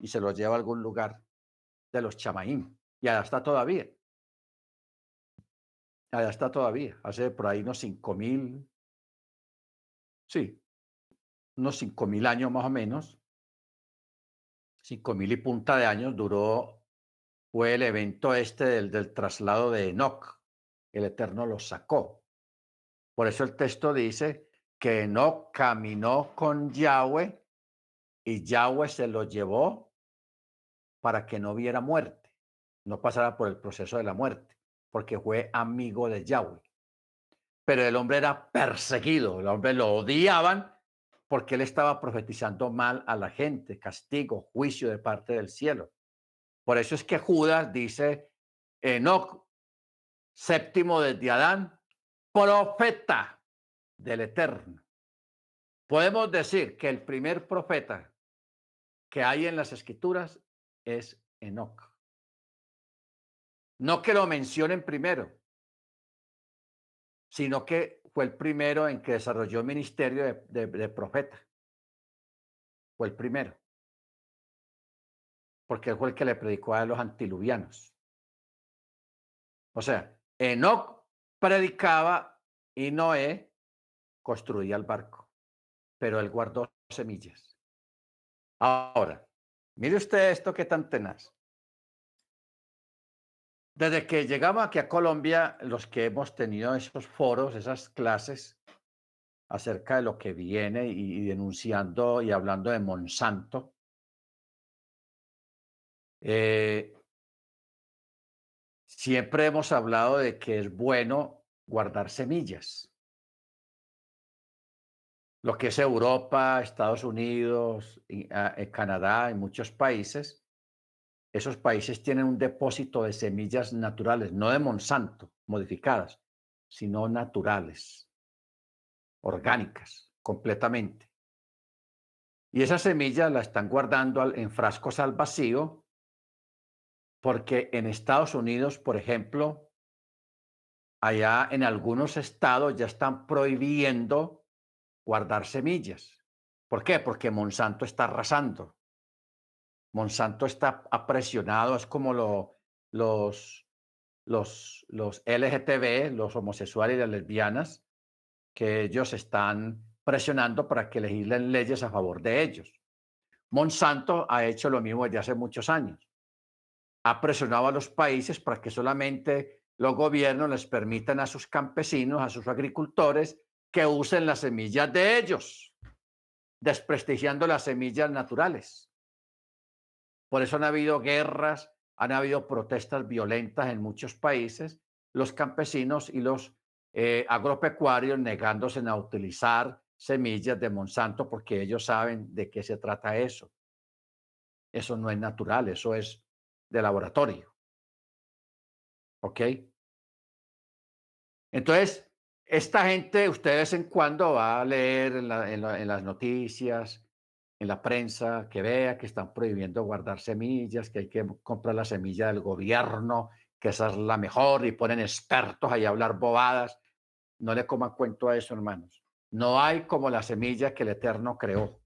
y se lo lleva a algún lugar de los chamaín. Y allá está todavía. Allá está todavía. Hace por ahí unos cinco mil. Sí, unos cinco mil años más o menos, cinco mil y punta de años duró, fue el evento este del, del traslado de Enoch. El Eterno lo sacó. Por eso el texto dice que Enoch caminó con Yahweh y Yahweh se lo llevó para que no viera muerte, no pasara por el proceso de la muerte, porque fue amigo de Yahweh. Pero el hombre era perseguido, el hombre lo odiaban porque él estaba profetizando mal a la gente, castigo, juicio de parte del cielo. Por eso es que Judas dice, Enoch, séptimo desde Adán, profeta del Eterno. Podemos decir que el primer profeta que hay en las escrituras es Enoch. No que lo mencionen primero, sino que fue el primero en que desarrolló el ministerio de, profeta. Fue el primero. porque él fue el que le predicó a los antiluvianos. O sea, Enoch predicaba y Noé construía el barco, pero él guardó semillas. Ahora, mire usted esto que tan tenaz. Desde que llegamos aquí a Colombia, los que hemos tenido esos foros, esas clases acerca de lo que viene y, denunciando y hablando de Monsanto, eh, siempre hemos hablado de que es bueno guardar semillas. Lo que es Europa, Estados Unidos, ah, eh, Canadá y muchos países, esos países tienen un depósito de semillas naturales, no de Monsanto, modificadas, sino naturales, orgánicas, completamente. Y esas semillas las están guardando en frascos al vacío, porque en Estados Unidos, por ejemplo, allá en algunos estados ya están prohibiendo guardar semillas. ¿Por qué? Porque Monsanto está arrasando. Monsanto está apresionado, es como lo, los, los, los LGTB, los homosexuales y las lesbianas, que ellos están presionando para que legislen leyes a favor de ellos. Monsanto ha hecho lo mismo desde hace muchos años. Ha presionado a los países para que solamente los gobiernos les permitan a sus campesinos, a sus agricultores, que usen las semillas de ellos, desprestigiando las semillas naturales. Por eso han habido guerras, han habido protestas violentas en muchos países, los campesinos y los eh, agropecuarios negándose a utilizar semillas de Monsanto porque ellos saben de qué se trata eso. Eso no es natural, eso es de laboratorio. ¿Ok? Entonces, esta gente, usted de vez en cuando va a leer en las noticias, en la prensa, que vea que están prohibiendo guardar semillas, que hay que comprar la semilla del gobierno, que esa es la mejor y ponen expertos ahí a hablar bobadas. No le coman cuento a eso, hermanos. No hay como la semilla que el Eterno creó.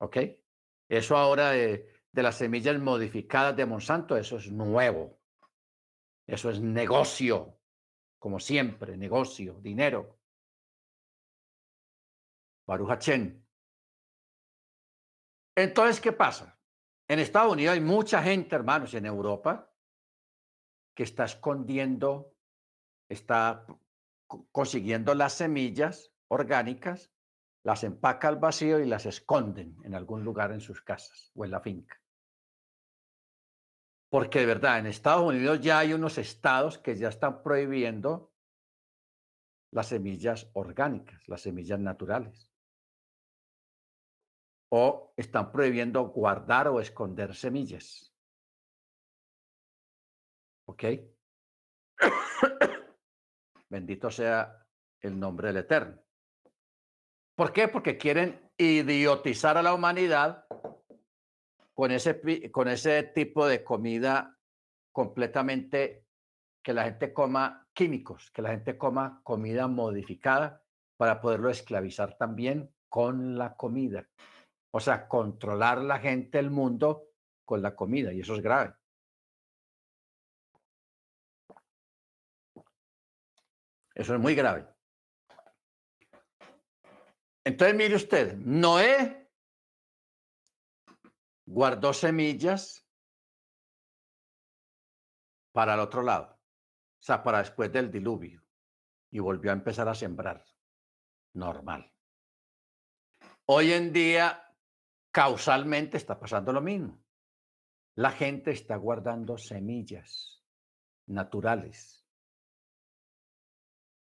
¿Ok? Eso ahora de, de las semillas modificadas de Monsanto, eso es nuevo. Eso es negocio, como siempre, negocio, dinero. Baruch Entonces, ¿qué pasa? En Estados Unidos hay mucha gente, hermanos, en Europa, que está escondiendo, está consiguiendo las semillas orgánicas, las empaca al vacío y las esconden en algún lugar en sus casas o en la finca. Porque de verdad, en Estados Unidos ya hay unos estados que ya están prohibiendo las semillas orgánicas, las semillas naturales o están prohibiendo guardar o esconder semillas. ¿Ok? Bendito sea el nombre del Eterno. ¿Por qué? Porque quieren idiotizar a la humanidad con ese, con ese tipo de comida completamente que la gente coma químicos, que la gente coma comida modificada para poderlo esclavizar también con la comida. O sea, controlar la gente, el mundo con la comida, y eso es grave. Eso es muy grave. Entonces, mire usted, Noé guardó semillas para el otro lado, o sea, para después del diluvio, y volvió a empezar a sembrar. Normal. Hoy en día causalmente está pasando lo mismo. La gente está guardando semillas naturales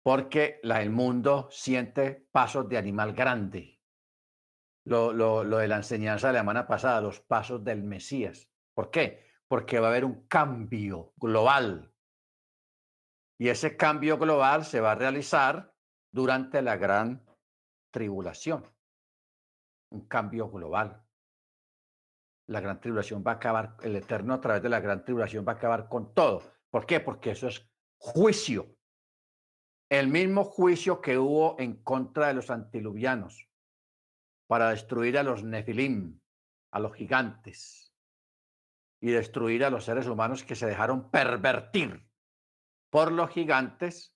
porque el mundo siente pasos de animal grande. Lo de la enseñanza de la semana pasada, los pasos del Mesías. ¿Por qué? Porque va a haber un cambio global. Y ese cambio global se va a realizar durante la gran tribulación un cambio global. La gran tribulación va a acabar, el Eterno a través de la gran tribulación va a acabar con todo. ¿Por qué? Porque eso es juicio. El mismo juicio que hubo en contra de los antiluvianos para destruir a los Nefilim, a los gigantes y destruir a los seres humanos que se dejaron pervertir por los gigantes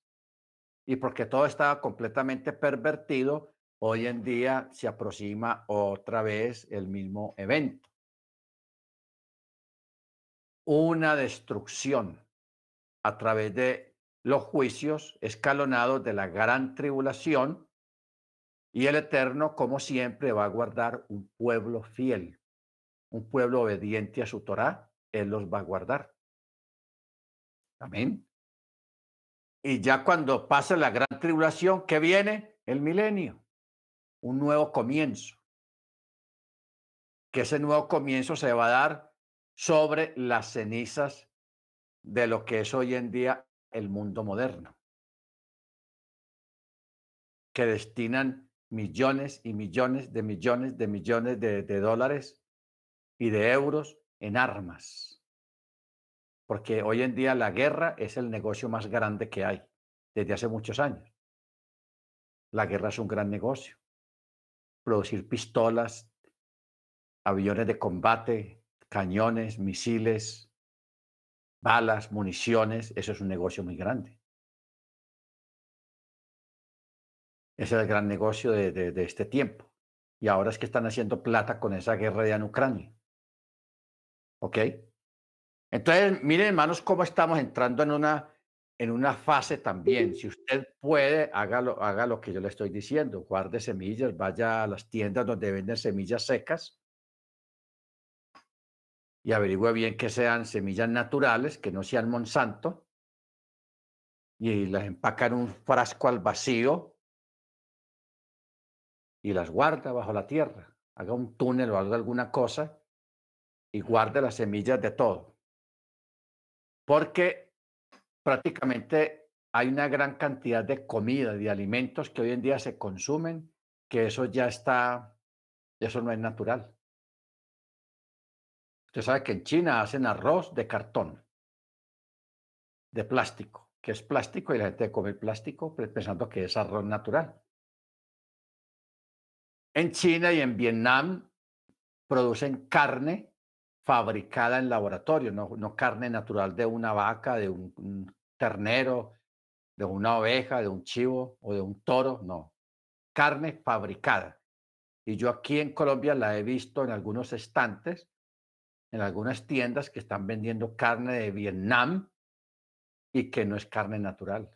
y porque todo estaba completamente pervertido, hoy en día se aproxima otra vez el mismo evento. Una destrucción a través de los juicios escalonados de la gran tribulación y el Eterno, como siempre, va a guardar un pueblo fiel, un pueblo obediente a su Torah, Él los va a guardar. Amén. Y ya cuando pase la gran tribulación, ¿qué viene? El milenio, un nuevo comienzo. Que ese nuevo comienzo se va a dar sobre las cenizas de lo que es hoy en día el mundo moderno, que destinan millones y millones de millones de millones de, dólares y de euros en armas porque hoy en día la guerra es el negocio más grande que hay desde hace muchos años. La guerra es un gran negocio. Producir pistolas, aviones de combate, cañones, misiles, balas, municiones, eso es un negocio muy grande. Ese es el gran negocio de, de este tiempo. Y ahora es que están haciendo plata con esa guerra de en Ucrania. ¿Ok? Entonces, miren, hermanos, cómo estamos entrando en una, en una fase también. Si usted puede, hágalo, haga lo que yo le estoy diciendo. Guarde semillas, vaya a las tiendas donde venden semillas secas y averigüe bien que sean semillas naturales, que no sean Monsanto, y las empaca en un frasco al vacío y las guarda bajo la tierra. Haga un túnel o haga alguna cosa y guarde las semillas de todo porque prácticamente hay una gran cantidad de comida, de alimentos que hoy en día se consumen, que eso ya está, eso no es natural. Usted sabe que en China hacen arroz de cartón, de plástico, que es plástico y la gente come plástico pensando que es arroz natural. En China y en Vietnam producen carne fabricada en laboratorio, no, carne natural de una vaca, de un, ternero, de una oveja, de un chivo o de un toro, no. Carne fabricada. Y yo aquí en Colombia la he visto en algunos estantes, en algunas tiendas que están vendiendo carne de Vietnam y que no es carne natural.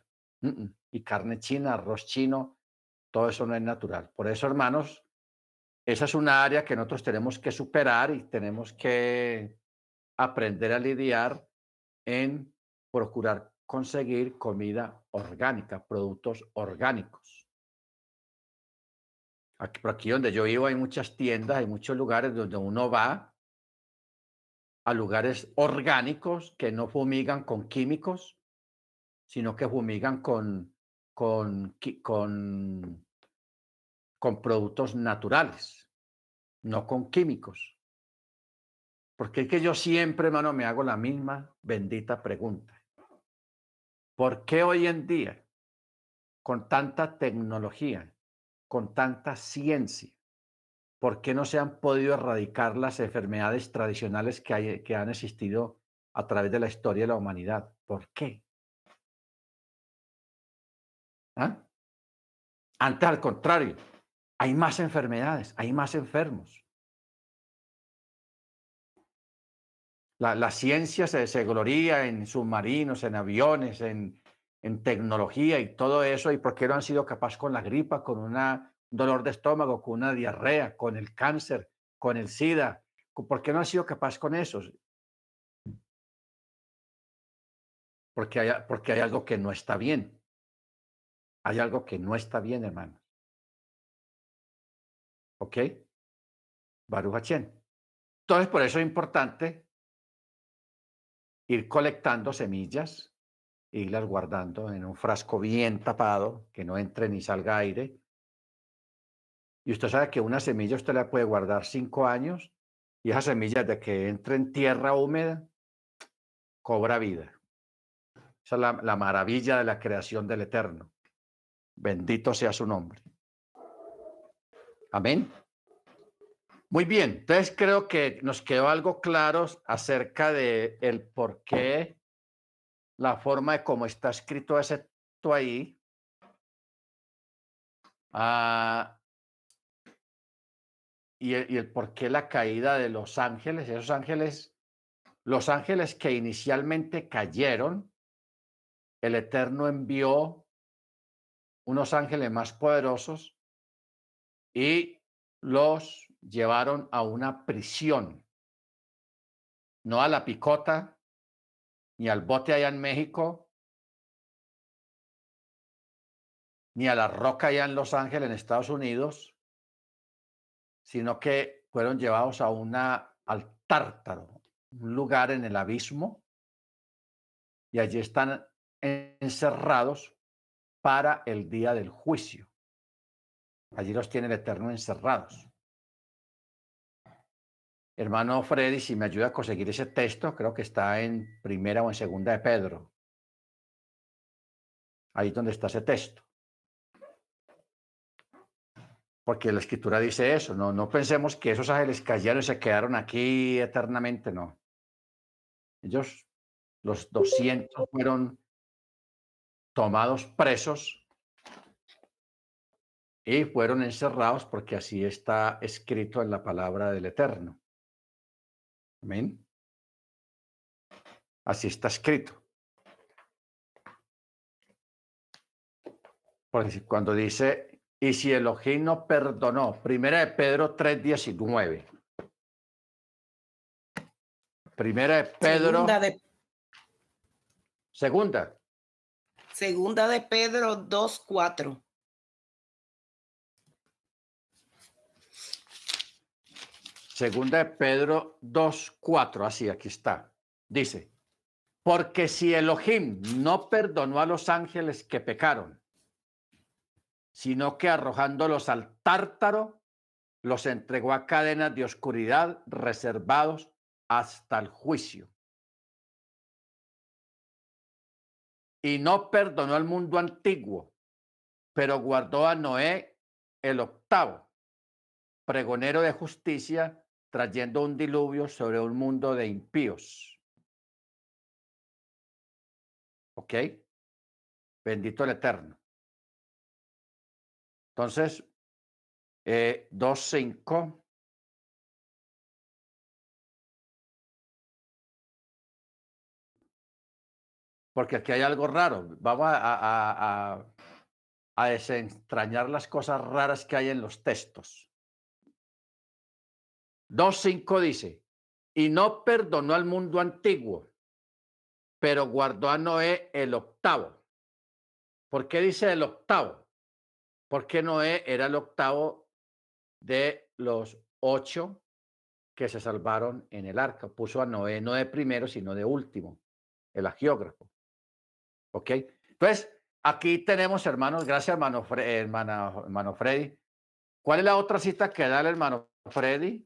Y carne china, arroz chino, todo eso no es natural. Por eso, hermanos, esa es una área que nosotros tenemos que superar y tenemos que aprender a lidiar en procurar conseguir comida orgánica, productos orgánicos. Aquí, por aquí donde yo vivo hay muchas tiendas, hay muchos lugares donde uno va a lugares orgánicos que no fumigan con químicos, sino que fumigan con, con, con productos naturales, no con químicos. Porque es que yo siempre, hermano, me hago la misma bendita pregunta. ¿Por qué hoy en día, con tanta tecnología, con tanta ciencia, por qué no se han podido erradicar las enfermedades tradicionales que, han existido a través de la historia de la humanidad? ¿Por qué? ¿Ah? Antes, al contrario, hay más enfermedades, hay más enfermos. La, ciencia se, gloría en submarinos, en aviones, en, en, tecnología y todo eso. ¿Y por qué no han sido capaces con la gripa, con un dolor de estómago, con una diarrea, con el cáncer, con el SIDA? ¿Por qué no han sido capaces con eso? Porque hay, porque hay algo que no está bien. Hay algo que no está bien, hermano. ¿Ok? Baruch Entonces, por eso es importante ir colectando semillas, irlas guardando en un frasco bien tapado, que no entre ni salga aire. Y usted sabe que una semilla usted la puede guardar cinco años y esa semilla de que entre en tierra húmeda cobra vida. Esa es la, la maravilla de la creación del Eterno. Bendito sea su nombre. Amén. Muy bien, entonces creo que nos quedó algo claro acerca de el por qué, la forma de cómo está escrito ese ahí. Ah, y, el, por qué la caída de los ángeles, esos ángeles, los ángeles que inicialmente cayeron, el Eterno envió unos ángeles más poderosos y los llevaron a una prisión, no a la picota, ni al bote allá en México, ni a la roca allá en Los Ángeles, en Estados Unidos, sino que fueron llevados a una, al tártaro, un lugar en el abismo, y allí están encerrados para el día del juicio. Allí los tiene el Eterno encerrados. Hermano Freddy, si me ayuda a conseguir ese texto, creo que está en primera o en segunda de Pedro. Ahí donde está ese texto. Porque la escritura dice eso, no, pensemos que esos ángeles cayeron y se quedaron aquí eternamente, no. Ellos, los 200 fueron tomados presos y fueron encerrados porque así está escrito en la palabra del Eterno. Amén. Así está escrito. Porque cuando dice, y si Elohim no perdonó, primera de Pedro 3.19. Primera de Pedro. Segunda de, Segunda. segunda de Pedro 2.4. Segunda de Pedro 2.4. Así, aquí está. Dice, porque si Elohim no perdonó a los ángeles que pecaron, sino que arrojándolos al tártaro, los entregó a cadenas de oscuridad reservados hasta el juicio. Y no perdonó al mundo antiguo, pero guardó a Noé el octavo, pregonero de justicia, trayendo un diluvio sobre un mundo de impíos. ¿Ok? Bendito el Eterno. Entonces, eh, 2.5. Porque aquí hay algo raro. Vamos a, a, desentrañar las cosas raras que hay en los textos. 2.5 dice, y no perdonó al mundo antiguo, pero guardó a Noé el octavo. ¿Por qué dice el octavo? Porque Noé era el octavo de los ocho que se salvaron en el arca. Puso a Noé no de primero, sino de último, el agiógrafo. ¿Ok? Entonces, aquí tenemos, hermanos, gracias, hermano, Fre hermana, hermano Freddy. ¿Cuál es la otra cita que da el hermano Freddy?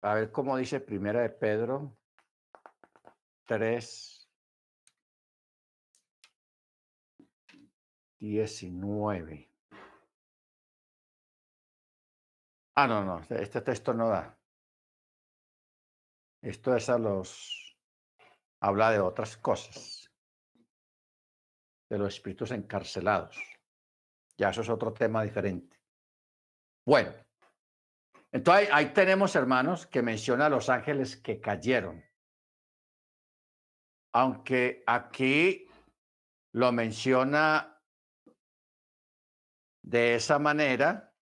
A ver cómo dice Primera de Pedro 3, 19. Ah, no, no, este texto no da. Esto es a los... Habla de otras cosas. De los espíritus encarcelados. Ya eso es otro tema diferente. Bueno, entonces ahí, ahí tenemos, hermanos, que menciona a los ángeles que cayeron. Aunque aquí lo menciona de esa manera,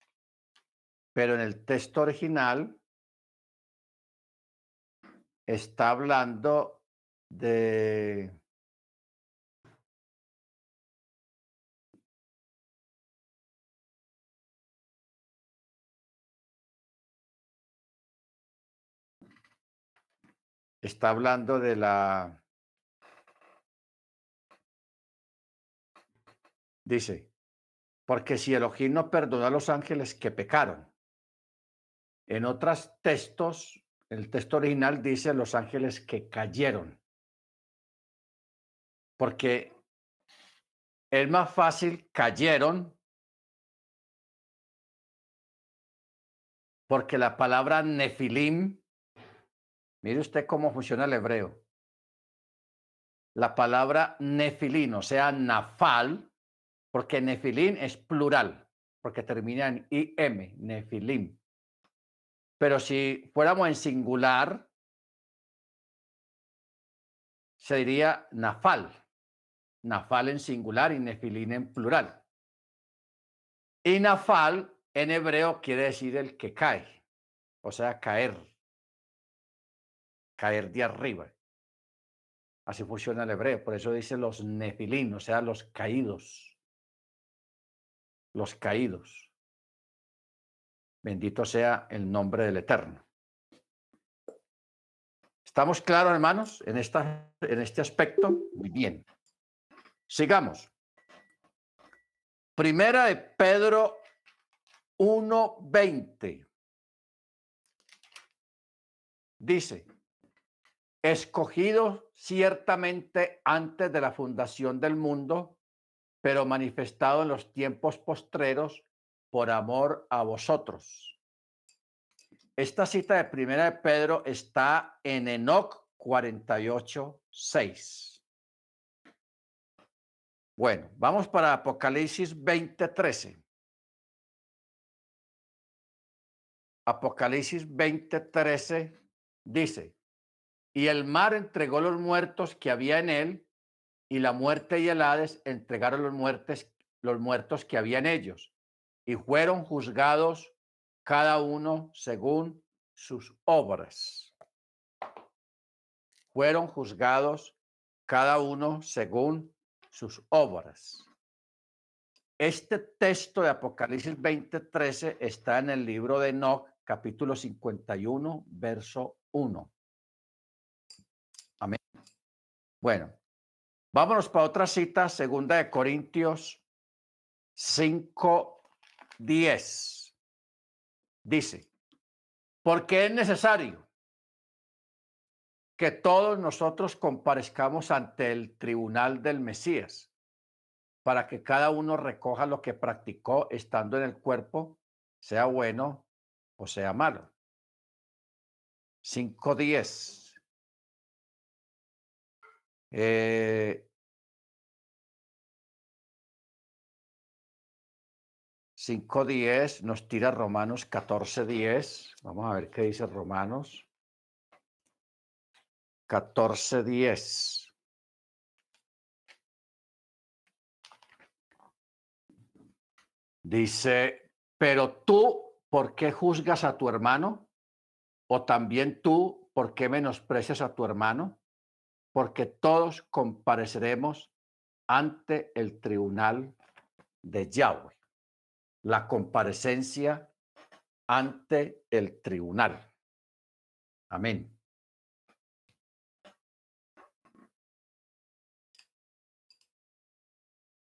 pero en el texto original está hablando de está hablando de la dice porque si Elohim no perdonó a los ángeles que pecaron en otros textos el texto original dice los ángeles que cayeron. Porque es más fácil cayeron Porque la palabra nefilim, mire usted cómo funciona el hebreo. La palabra nefilín, o sea, nafal, porque nefilín es plural, porque termina en im, nefilim. Pero si fuéramos en singular, se diría nafal. Nafal en singular y nefilín en plural. Y nafal en hebreo quiere decir el que cae, o sea, caer, caer de arriba. Así funciona el hebreo, por eso dice los nefilín, o sea, los caídos, los caídos. Bendito sea el nombre del Eterno. ¿Estamos claros, hermanos, en, esta, en este aspecto? Muy bien. Sigamos. Primera de Pedro 1.20. Dice, escogido ciertamente antes de la fundación del mundo, pero manifestado en los tiempos postreros por amor a vosotros. Esta cita de Primera de Pedro está en Enoc 48.6. Bueno, vamos para Apocalipsis 20:13. Apocalipsis 20:13 dice, y el mar entregó los muertos que había en él, y la muerte y el Hades entregaron los, muertes, los muertos que había en ellos, y fueron juzgados cada uno según sus obras. Fueron juzgados cada uno según sus obras. Este texto de Apocalipsis 20:13 está en el libro de Enoch, capítulo 51, verso 1. Amén. Bueno, vámonos para otra cita, segunda de Corintios 5:10. Dice, porque es necesario que todos nosotros comparezcamos ante el tribunal del Mesías, para que cada uno recoja lo que practicó estando en el cuerpo, sea bueno o sea malo. 5.10. Eh, 5.10 nos tira Romanos 14.10. Vamos a ver qué dice Romanos. 14.10. Dice, pero tú, ¿por qué juzgas a tu hermano? ¿O también tú, por qué menosprecias a tu hermano? Porque todos compareceremos ante el tribunal de Yahweh. La comparecencia ante el tribunal. Amén.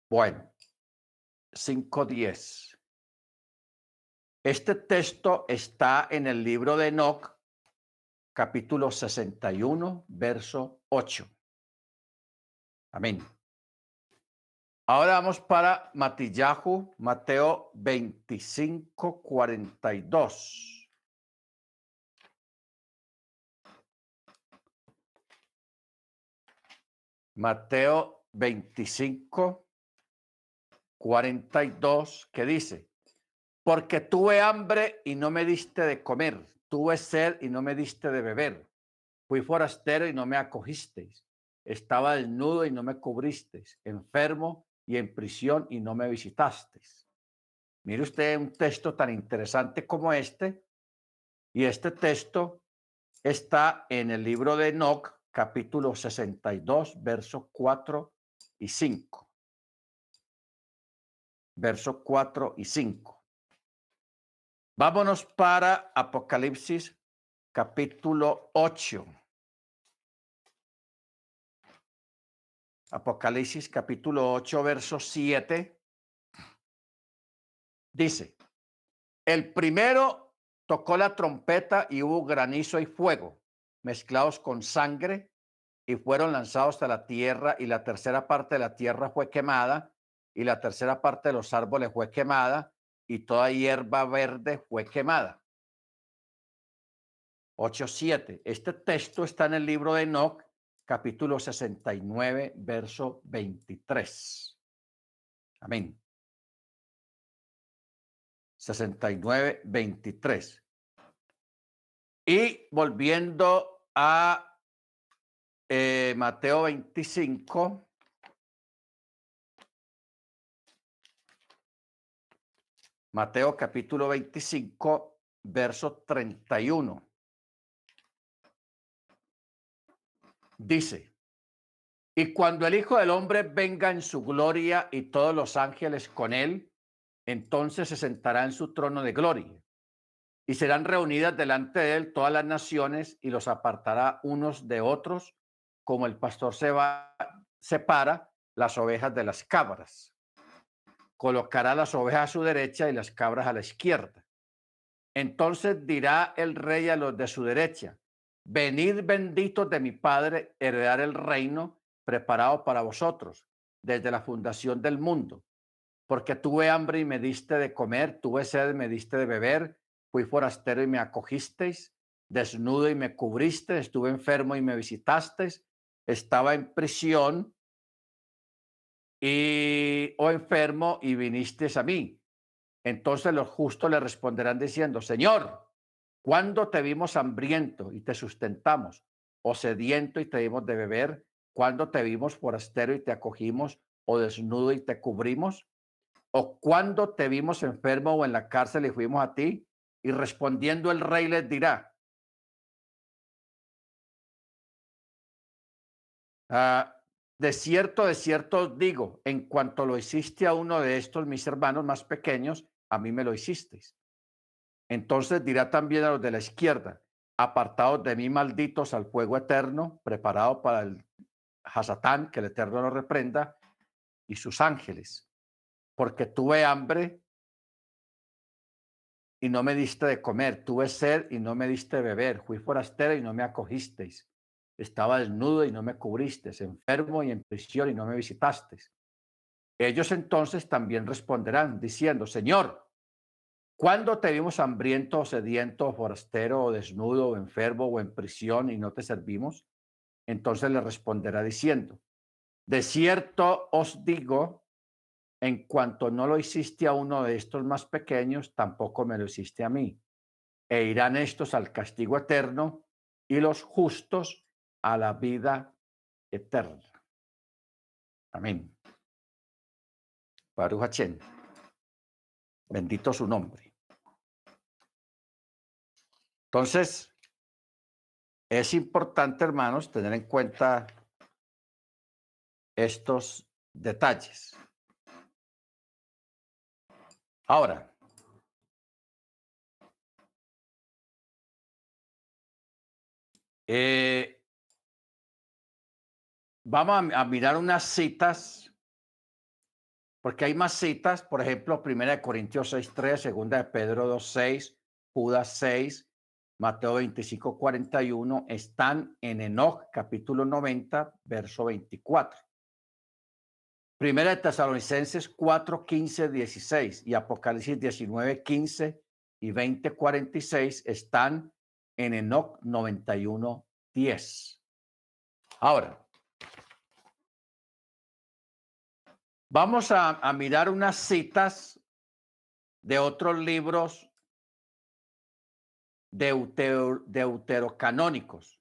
Bueno, 5.10. Este texto está en el libro de Enoch, capítulo 61, verso 8. Amén. Ahora vamos para Matillahu, Mateo 25, 42. Mateo 25, 42, que dice, porque tuve hambre y no me diste de comer, tuve sed y no me diste de beber, fui forastero y no me acogisteis, estaba desnudo y no me cubristeis, enfermo y en prisión y no me visitasteis. Mire usted un texto tan interesante como este, y este texto está en el libro de Enoch, capítulo 62, versos 4 y 5 versos 4 y 5. Vámonos para Apocalipsis capítulo 8. Apocalipsis capítulo 8, verso 7. Dice, el primero tocó la trompeta y hubo granizo y fuego mezclados con sangre y fueron lanzados a la tierra y la tercera parte de la tierra fue quemada y la tercera parte de los árboles fue quemada y toda hierba verde fue quemada. 8.7. Este texto está en el libro de Enoch, capítulo 69, verso 23. Amén. 69, 23. Y volviendo a eh, Mateo 25. Mateo capítulo 25, verso 31. Dice, y cuando el Hijo del Hombre venga en su gloria y todos los ángeles con él, entonces se sentará en su trono de gloria. Y serán reunidas delante de él todas las naciones y los apartará unos de otros, como el pastor se va, separa las ovejas de las cabras. Colocará las ovejas a su derecha y las cabras a la izquierda. Entonces dirá el rey a los de su derecha, Venid benditos de mi Padre, heredar el reino preparado para vosotros desde la fundación del mundo. Porque tuve hambre y me diste de comer, tuve sed y me diste de beber, fui forastero y me acogisteis, desnudo y me cubriste, estuve enfermo y me visitasteis, estaba en prisión y o enfermo y vinisteis a mí. Entonces los justos le responderán diciendo, Señor, cuando te vimos hambriento y te sustentamos, o sediento y te dimos de beber? cuando te vimos forastero y te acogimos, o desnudo y te cubrimos? ¿O cuando te vimos enfermo o en la cárcel y fuimos a ti? Y respondiendo el rey les dirá, ah, de cierto, de cierto os digo, en cuanto lo hiciste a uno de estos mis hermanos más pequeños, a mí me lo hicisteis. Entonces dirá también a los de la izquierda, apartados de mí malditos al fuego eterno, preparado para el Hasatán, que el eterno lo reprenda, y sus ángeles, porque tuve hambre y no me diste de comer, tuve sed y no me diste de beber, fui forastero y no me acogisteis, estaba desnudo y no me cubristeis, enfermo y en prisión y no me visitasteis. Ellos entonces también responderán diciendo, Señor, ¿Cuándo te vimos hambriento sediento, forastero desnudo enfermo o en prisión y no te servimos? Entonces le responderá diciendo, de cierto os digo, en cuanto no lo hiciste a uno de estos más pequeños, tampoco me lo hiciste a mí. E irán estos al castigo eterno y los justos a la vida eterna. Amén. Baruch Bendito su nombre. Entonces, es importante, hermanos, tener en cuenta estos detalles. Ahora, eh, vamos a, mirar unas citas, porque hay más citas, por ejemplo, 1 Corintios 6.3, segunda de Pedro 2.6, Judas 6, Mateo 25, 41, están en Enoch, capítulo 90, verso 24. Primera de Tesalonicenses 4, 15, 16 y Apocalipsis 19, 15 y 20, 46 están en Enoch 91, 10. Ahora, vamos a, mirar unas citas de otros libros deuterocanónicos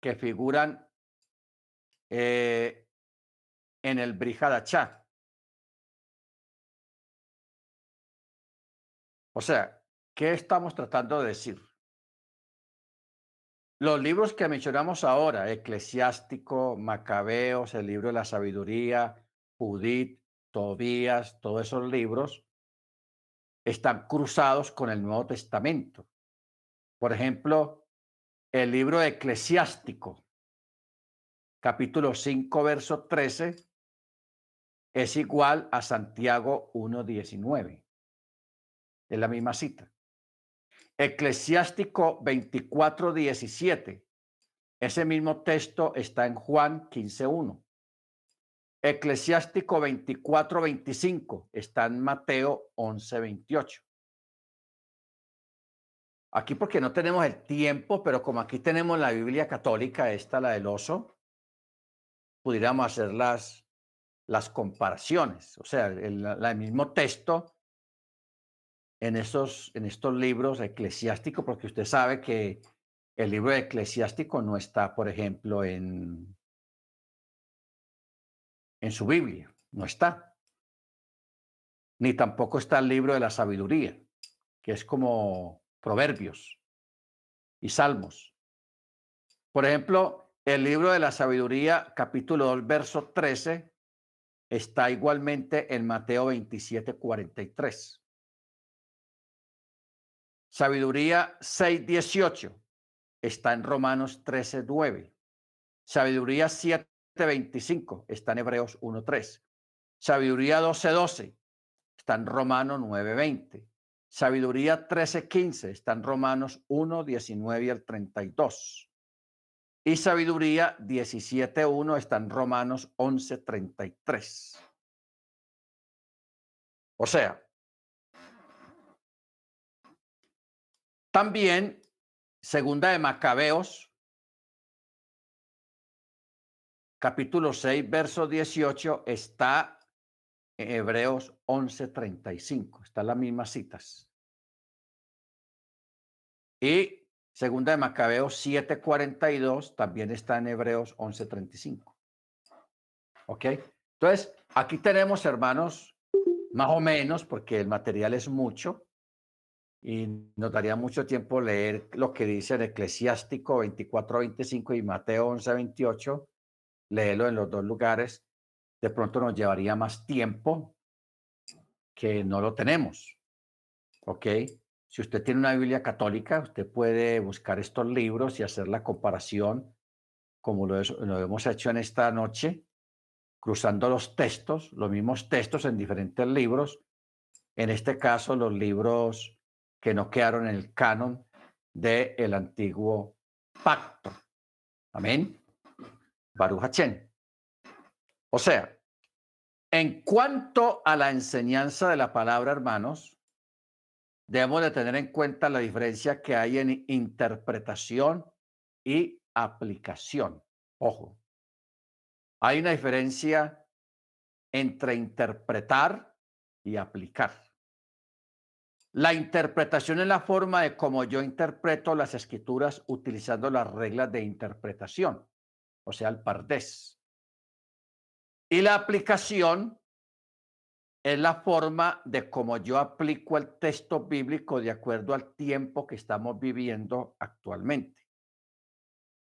que figuran eh, en el Brihadachá. O sea, ¿qué estamos tratando de decir? Los libros que mencionamos ahora, Eclesiástico, Macabeos, el libro de la sabiduría, Judith, Tobías, todos esos libros, están cruzados con el Nuevo Testamento. Por ejemplo, el libro Eclesiástico, capítulo 5, verso 13, es igual a Santiago 1.19. Es la misma cita. Eclesiástico 24.17. Ese mismo texto está en Juan 15.1. Eclesiástico 24, 25 está en Mateo 11, 28. aquí porque no tenemos el tiempo, pero como aquí tenemos la Biblia católica, esta, la del oso, pudiéramos hacer las, las comparaciones. O sea, el, el mismo texto en estos, en estos libros eclesiásticos, porque usted sabe que el libro eclesiástico no está, por ejemplo, en, en su Biblia, no está. Ni tampoco está el libro de la sabiduría, que es como proverbios y salmos. Por ejemplo, el libro de la sabiduría, capítulo 2, verso 13, está igualmente en Mateo 27, 43. Sabiduría 6, 18 está en Romanos 13, 9. Sabiduría 7, 25 está en Hebreos 1, 3. Sabiduría 12, 12 está en Romanos 9, 20. Sabiduría 13, 15 está en Romanos 1, 19 y el 32. Y sabiduría 17, 1 está en Romanos 11, 33. O sea, también segunda de Macabeos, capítulo 6, verso 18, está en Hebreos 11, 35. Están las mismas citas. Y segunda de Macabeos 7, 42 también está en Hebreos 11, 35. ¿Ok? Entonces, aquí tenemos, hermanos, más o menos, porque el material es mucho, y nos daría mucho tiempo leer lo que dice el Eclesiástico 24, 25 y Mateo 11, 28, leerlo en los dos lugares. De pronto nos llevaría más tiempo que no lo tenemos. ¿Ok? Si usted tiene una Biblia católica, usted puede buscar estos libros y hacer la comparación como lo hemos hecho en esta noche, cruzando los textos, los mismos textos en diferentes libros. En este caso, los libros que no quedaron en el canon del antiguo pacto. Amén. Baruch O sea, en cuanto a la enseñanza de la palabra, hermanos, debemos de tener en cuenta la diferencia que hay en interpretación y aplicación. Ojo, hay una diferencia entre interpretar y aplicar. La interpretación es la forma de cómo yo interpreto las escrituras utilizando las reglas de interpretación, o sea, el pardés. Y la aplicación es la forma de cómo yo aplico el texto bíblico de acuerdo al tiempo que estamos viviendo actualmente.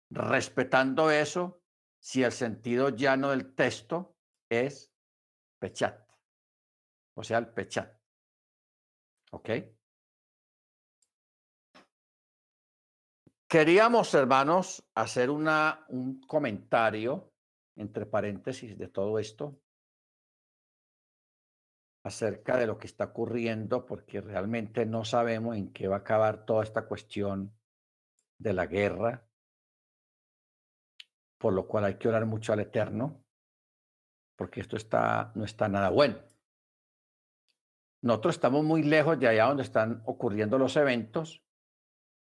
Respetando eso, si el sentido llano del texto es pechat, o sea, el pechat. ¿Ok? Queríamos, hermanos, hacer una, un comentario, entre paréntesis, de todo esto, acerca de lo que está ocurriendo, porque realmente no sabemos en qué va a acabar toda esta cuestión de la guerra, por lo cual hay que orar mucho al Eterno, porque esto está, no está nada bueno. Nosotros estamos muy lejos de allá donde están ocurriendo los eventos,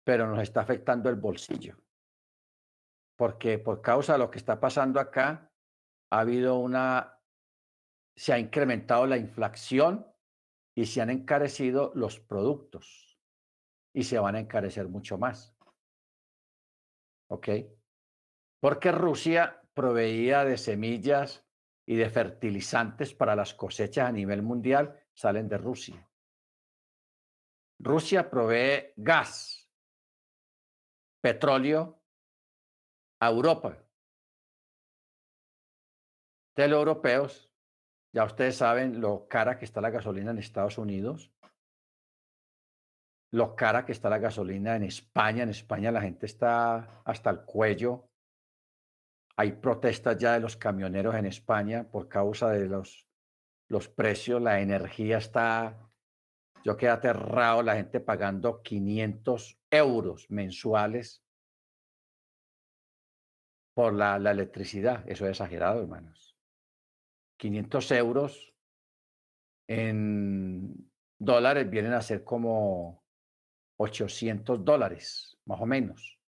pero nos está afectando el bolsillo. Porque por causa de lo que está pasando acá, ha habido una, se ha incrementado la inflación y se han encarecido los productos y se van a encarecer mucho más. ¿Ok? Porque Rusia proveía de semillas y de fertilizantes para las cosechas a nivel mundial salen de Rusia. Rusia provee gas, petróleo a Europa. De europeos, ya ustedes saben lo cara que está la gasolina en Estados Unidos, lo cara que está la gasolina en España. En España la gente está hasta el cuello. Hay protestas ya de los camioneros en España por causa de los los precios, la energía está, yo quedé aterrado, la gente pagando 500 euros mensuales por la, la electricidad. Eso es exagerado, hermanos. 500 euros en dólares vienen a ser como 800 dólares, más o menos.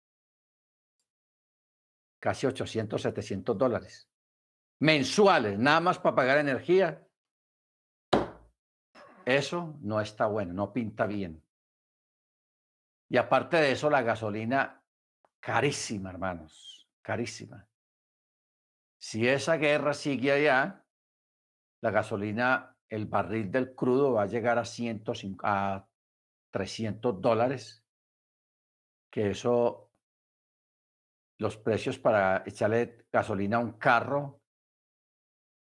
Casi 800, 700 dólares. Mensuales, nada más para pagar energía. Eso no está bueno, no pinta bien. Y aparte de eso, la gasolina carísima, hermanos, carísima. Si esa guerra sigue allá, la gasolina, el barril del crudo va a llegar a, 105, a 300 dólares, que eso, los precios para echarle gasolina a un carro,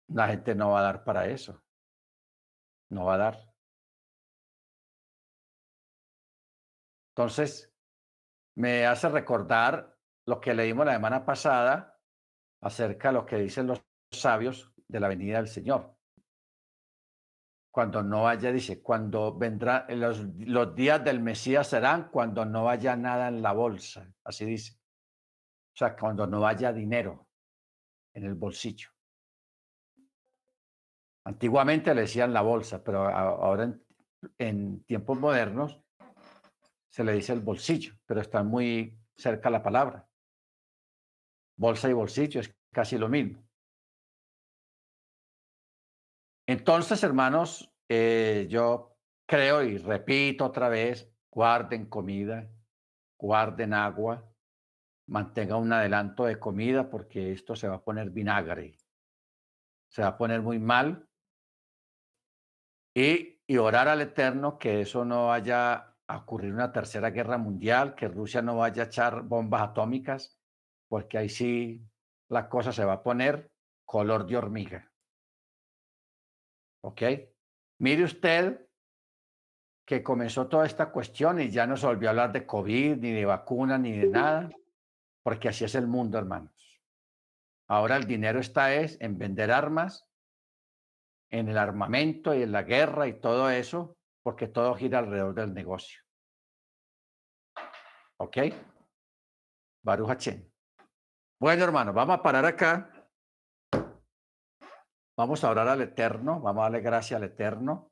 la gente no va a dar para eso. No va a dar. Entonces, me hace recordar lo que leímos la semana pasada acerca de lo que dicen los sabios de la venida del Señor. Cuando no haya, dice, cuando vendrá, los, los días del Mesías serán cuando no haya nada en la bolsa, así dice. O sea, cuando no haya dinero en el bolsillo. Antiguamente le decían la bolsa, pero ahora en, tiempos modernos se le dice el bolsillo, pero está muy cerca la palabra. Bolsa y bolsillo es casi lo mismo. Entonces, hermanos, eh, yo creo y repito otra vez, guarden comida, guarden agua, mantengan un adelanto de comida porque esto se va a poner vinagre, se va a poner muy mal. Y, y orar al Eterno que eso no vaya a ocurrir una tercera guerra mundial, que Rusia no vaya a echar bombas atómicas, porque ahí sí la cosa se va a poner color de hormiga. ¿Ok? Mire usted que comenzó toda esta cuestión y ya no se volvió a hablar de COVID, ni de vacuna, ni de nada, porque así es el mundo, hermanos. Ahora el dinero está es en vender armas, en el armamento y en la guerra y todo eso, porque todo gira alrededor del negocio. ¿Ok? Baruch Bueno, hermano, vamos a parar acá. Vamos a orar al Eterno, vamos a darle gracias al Eterno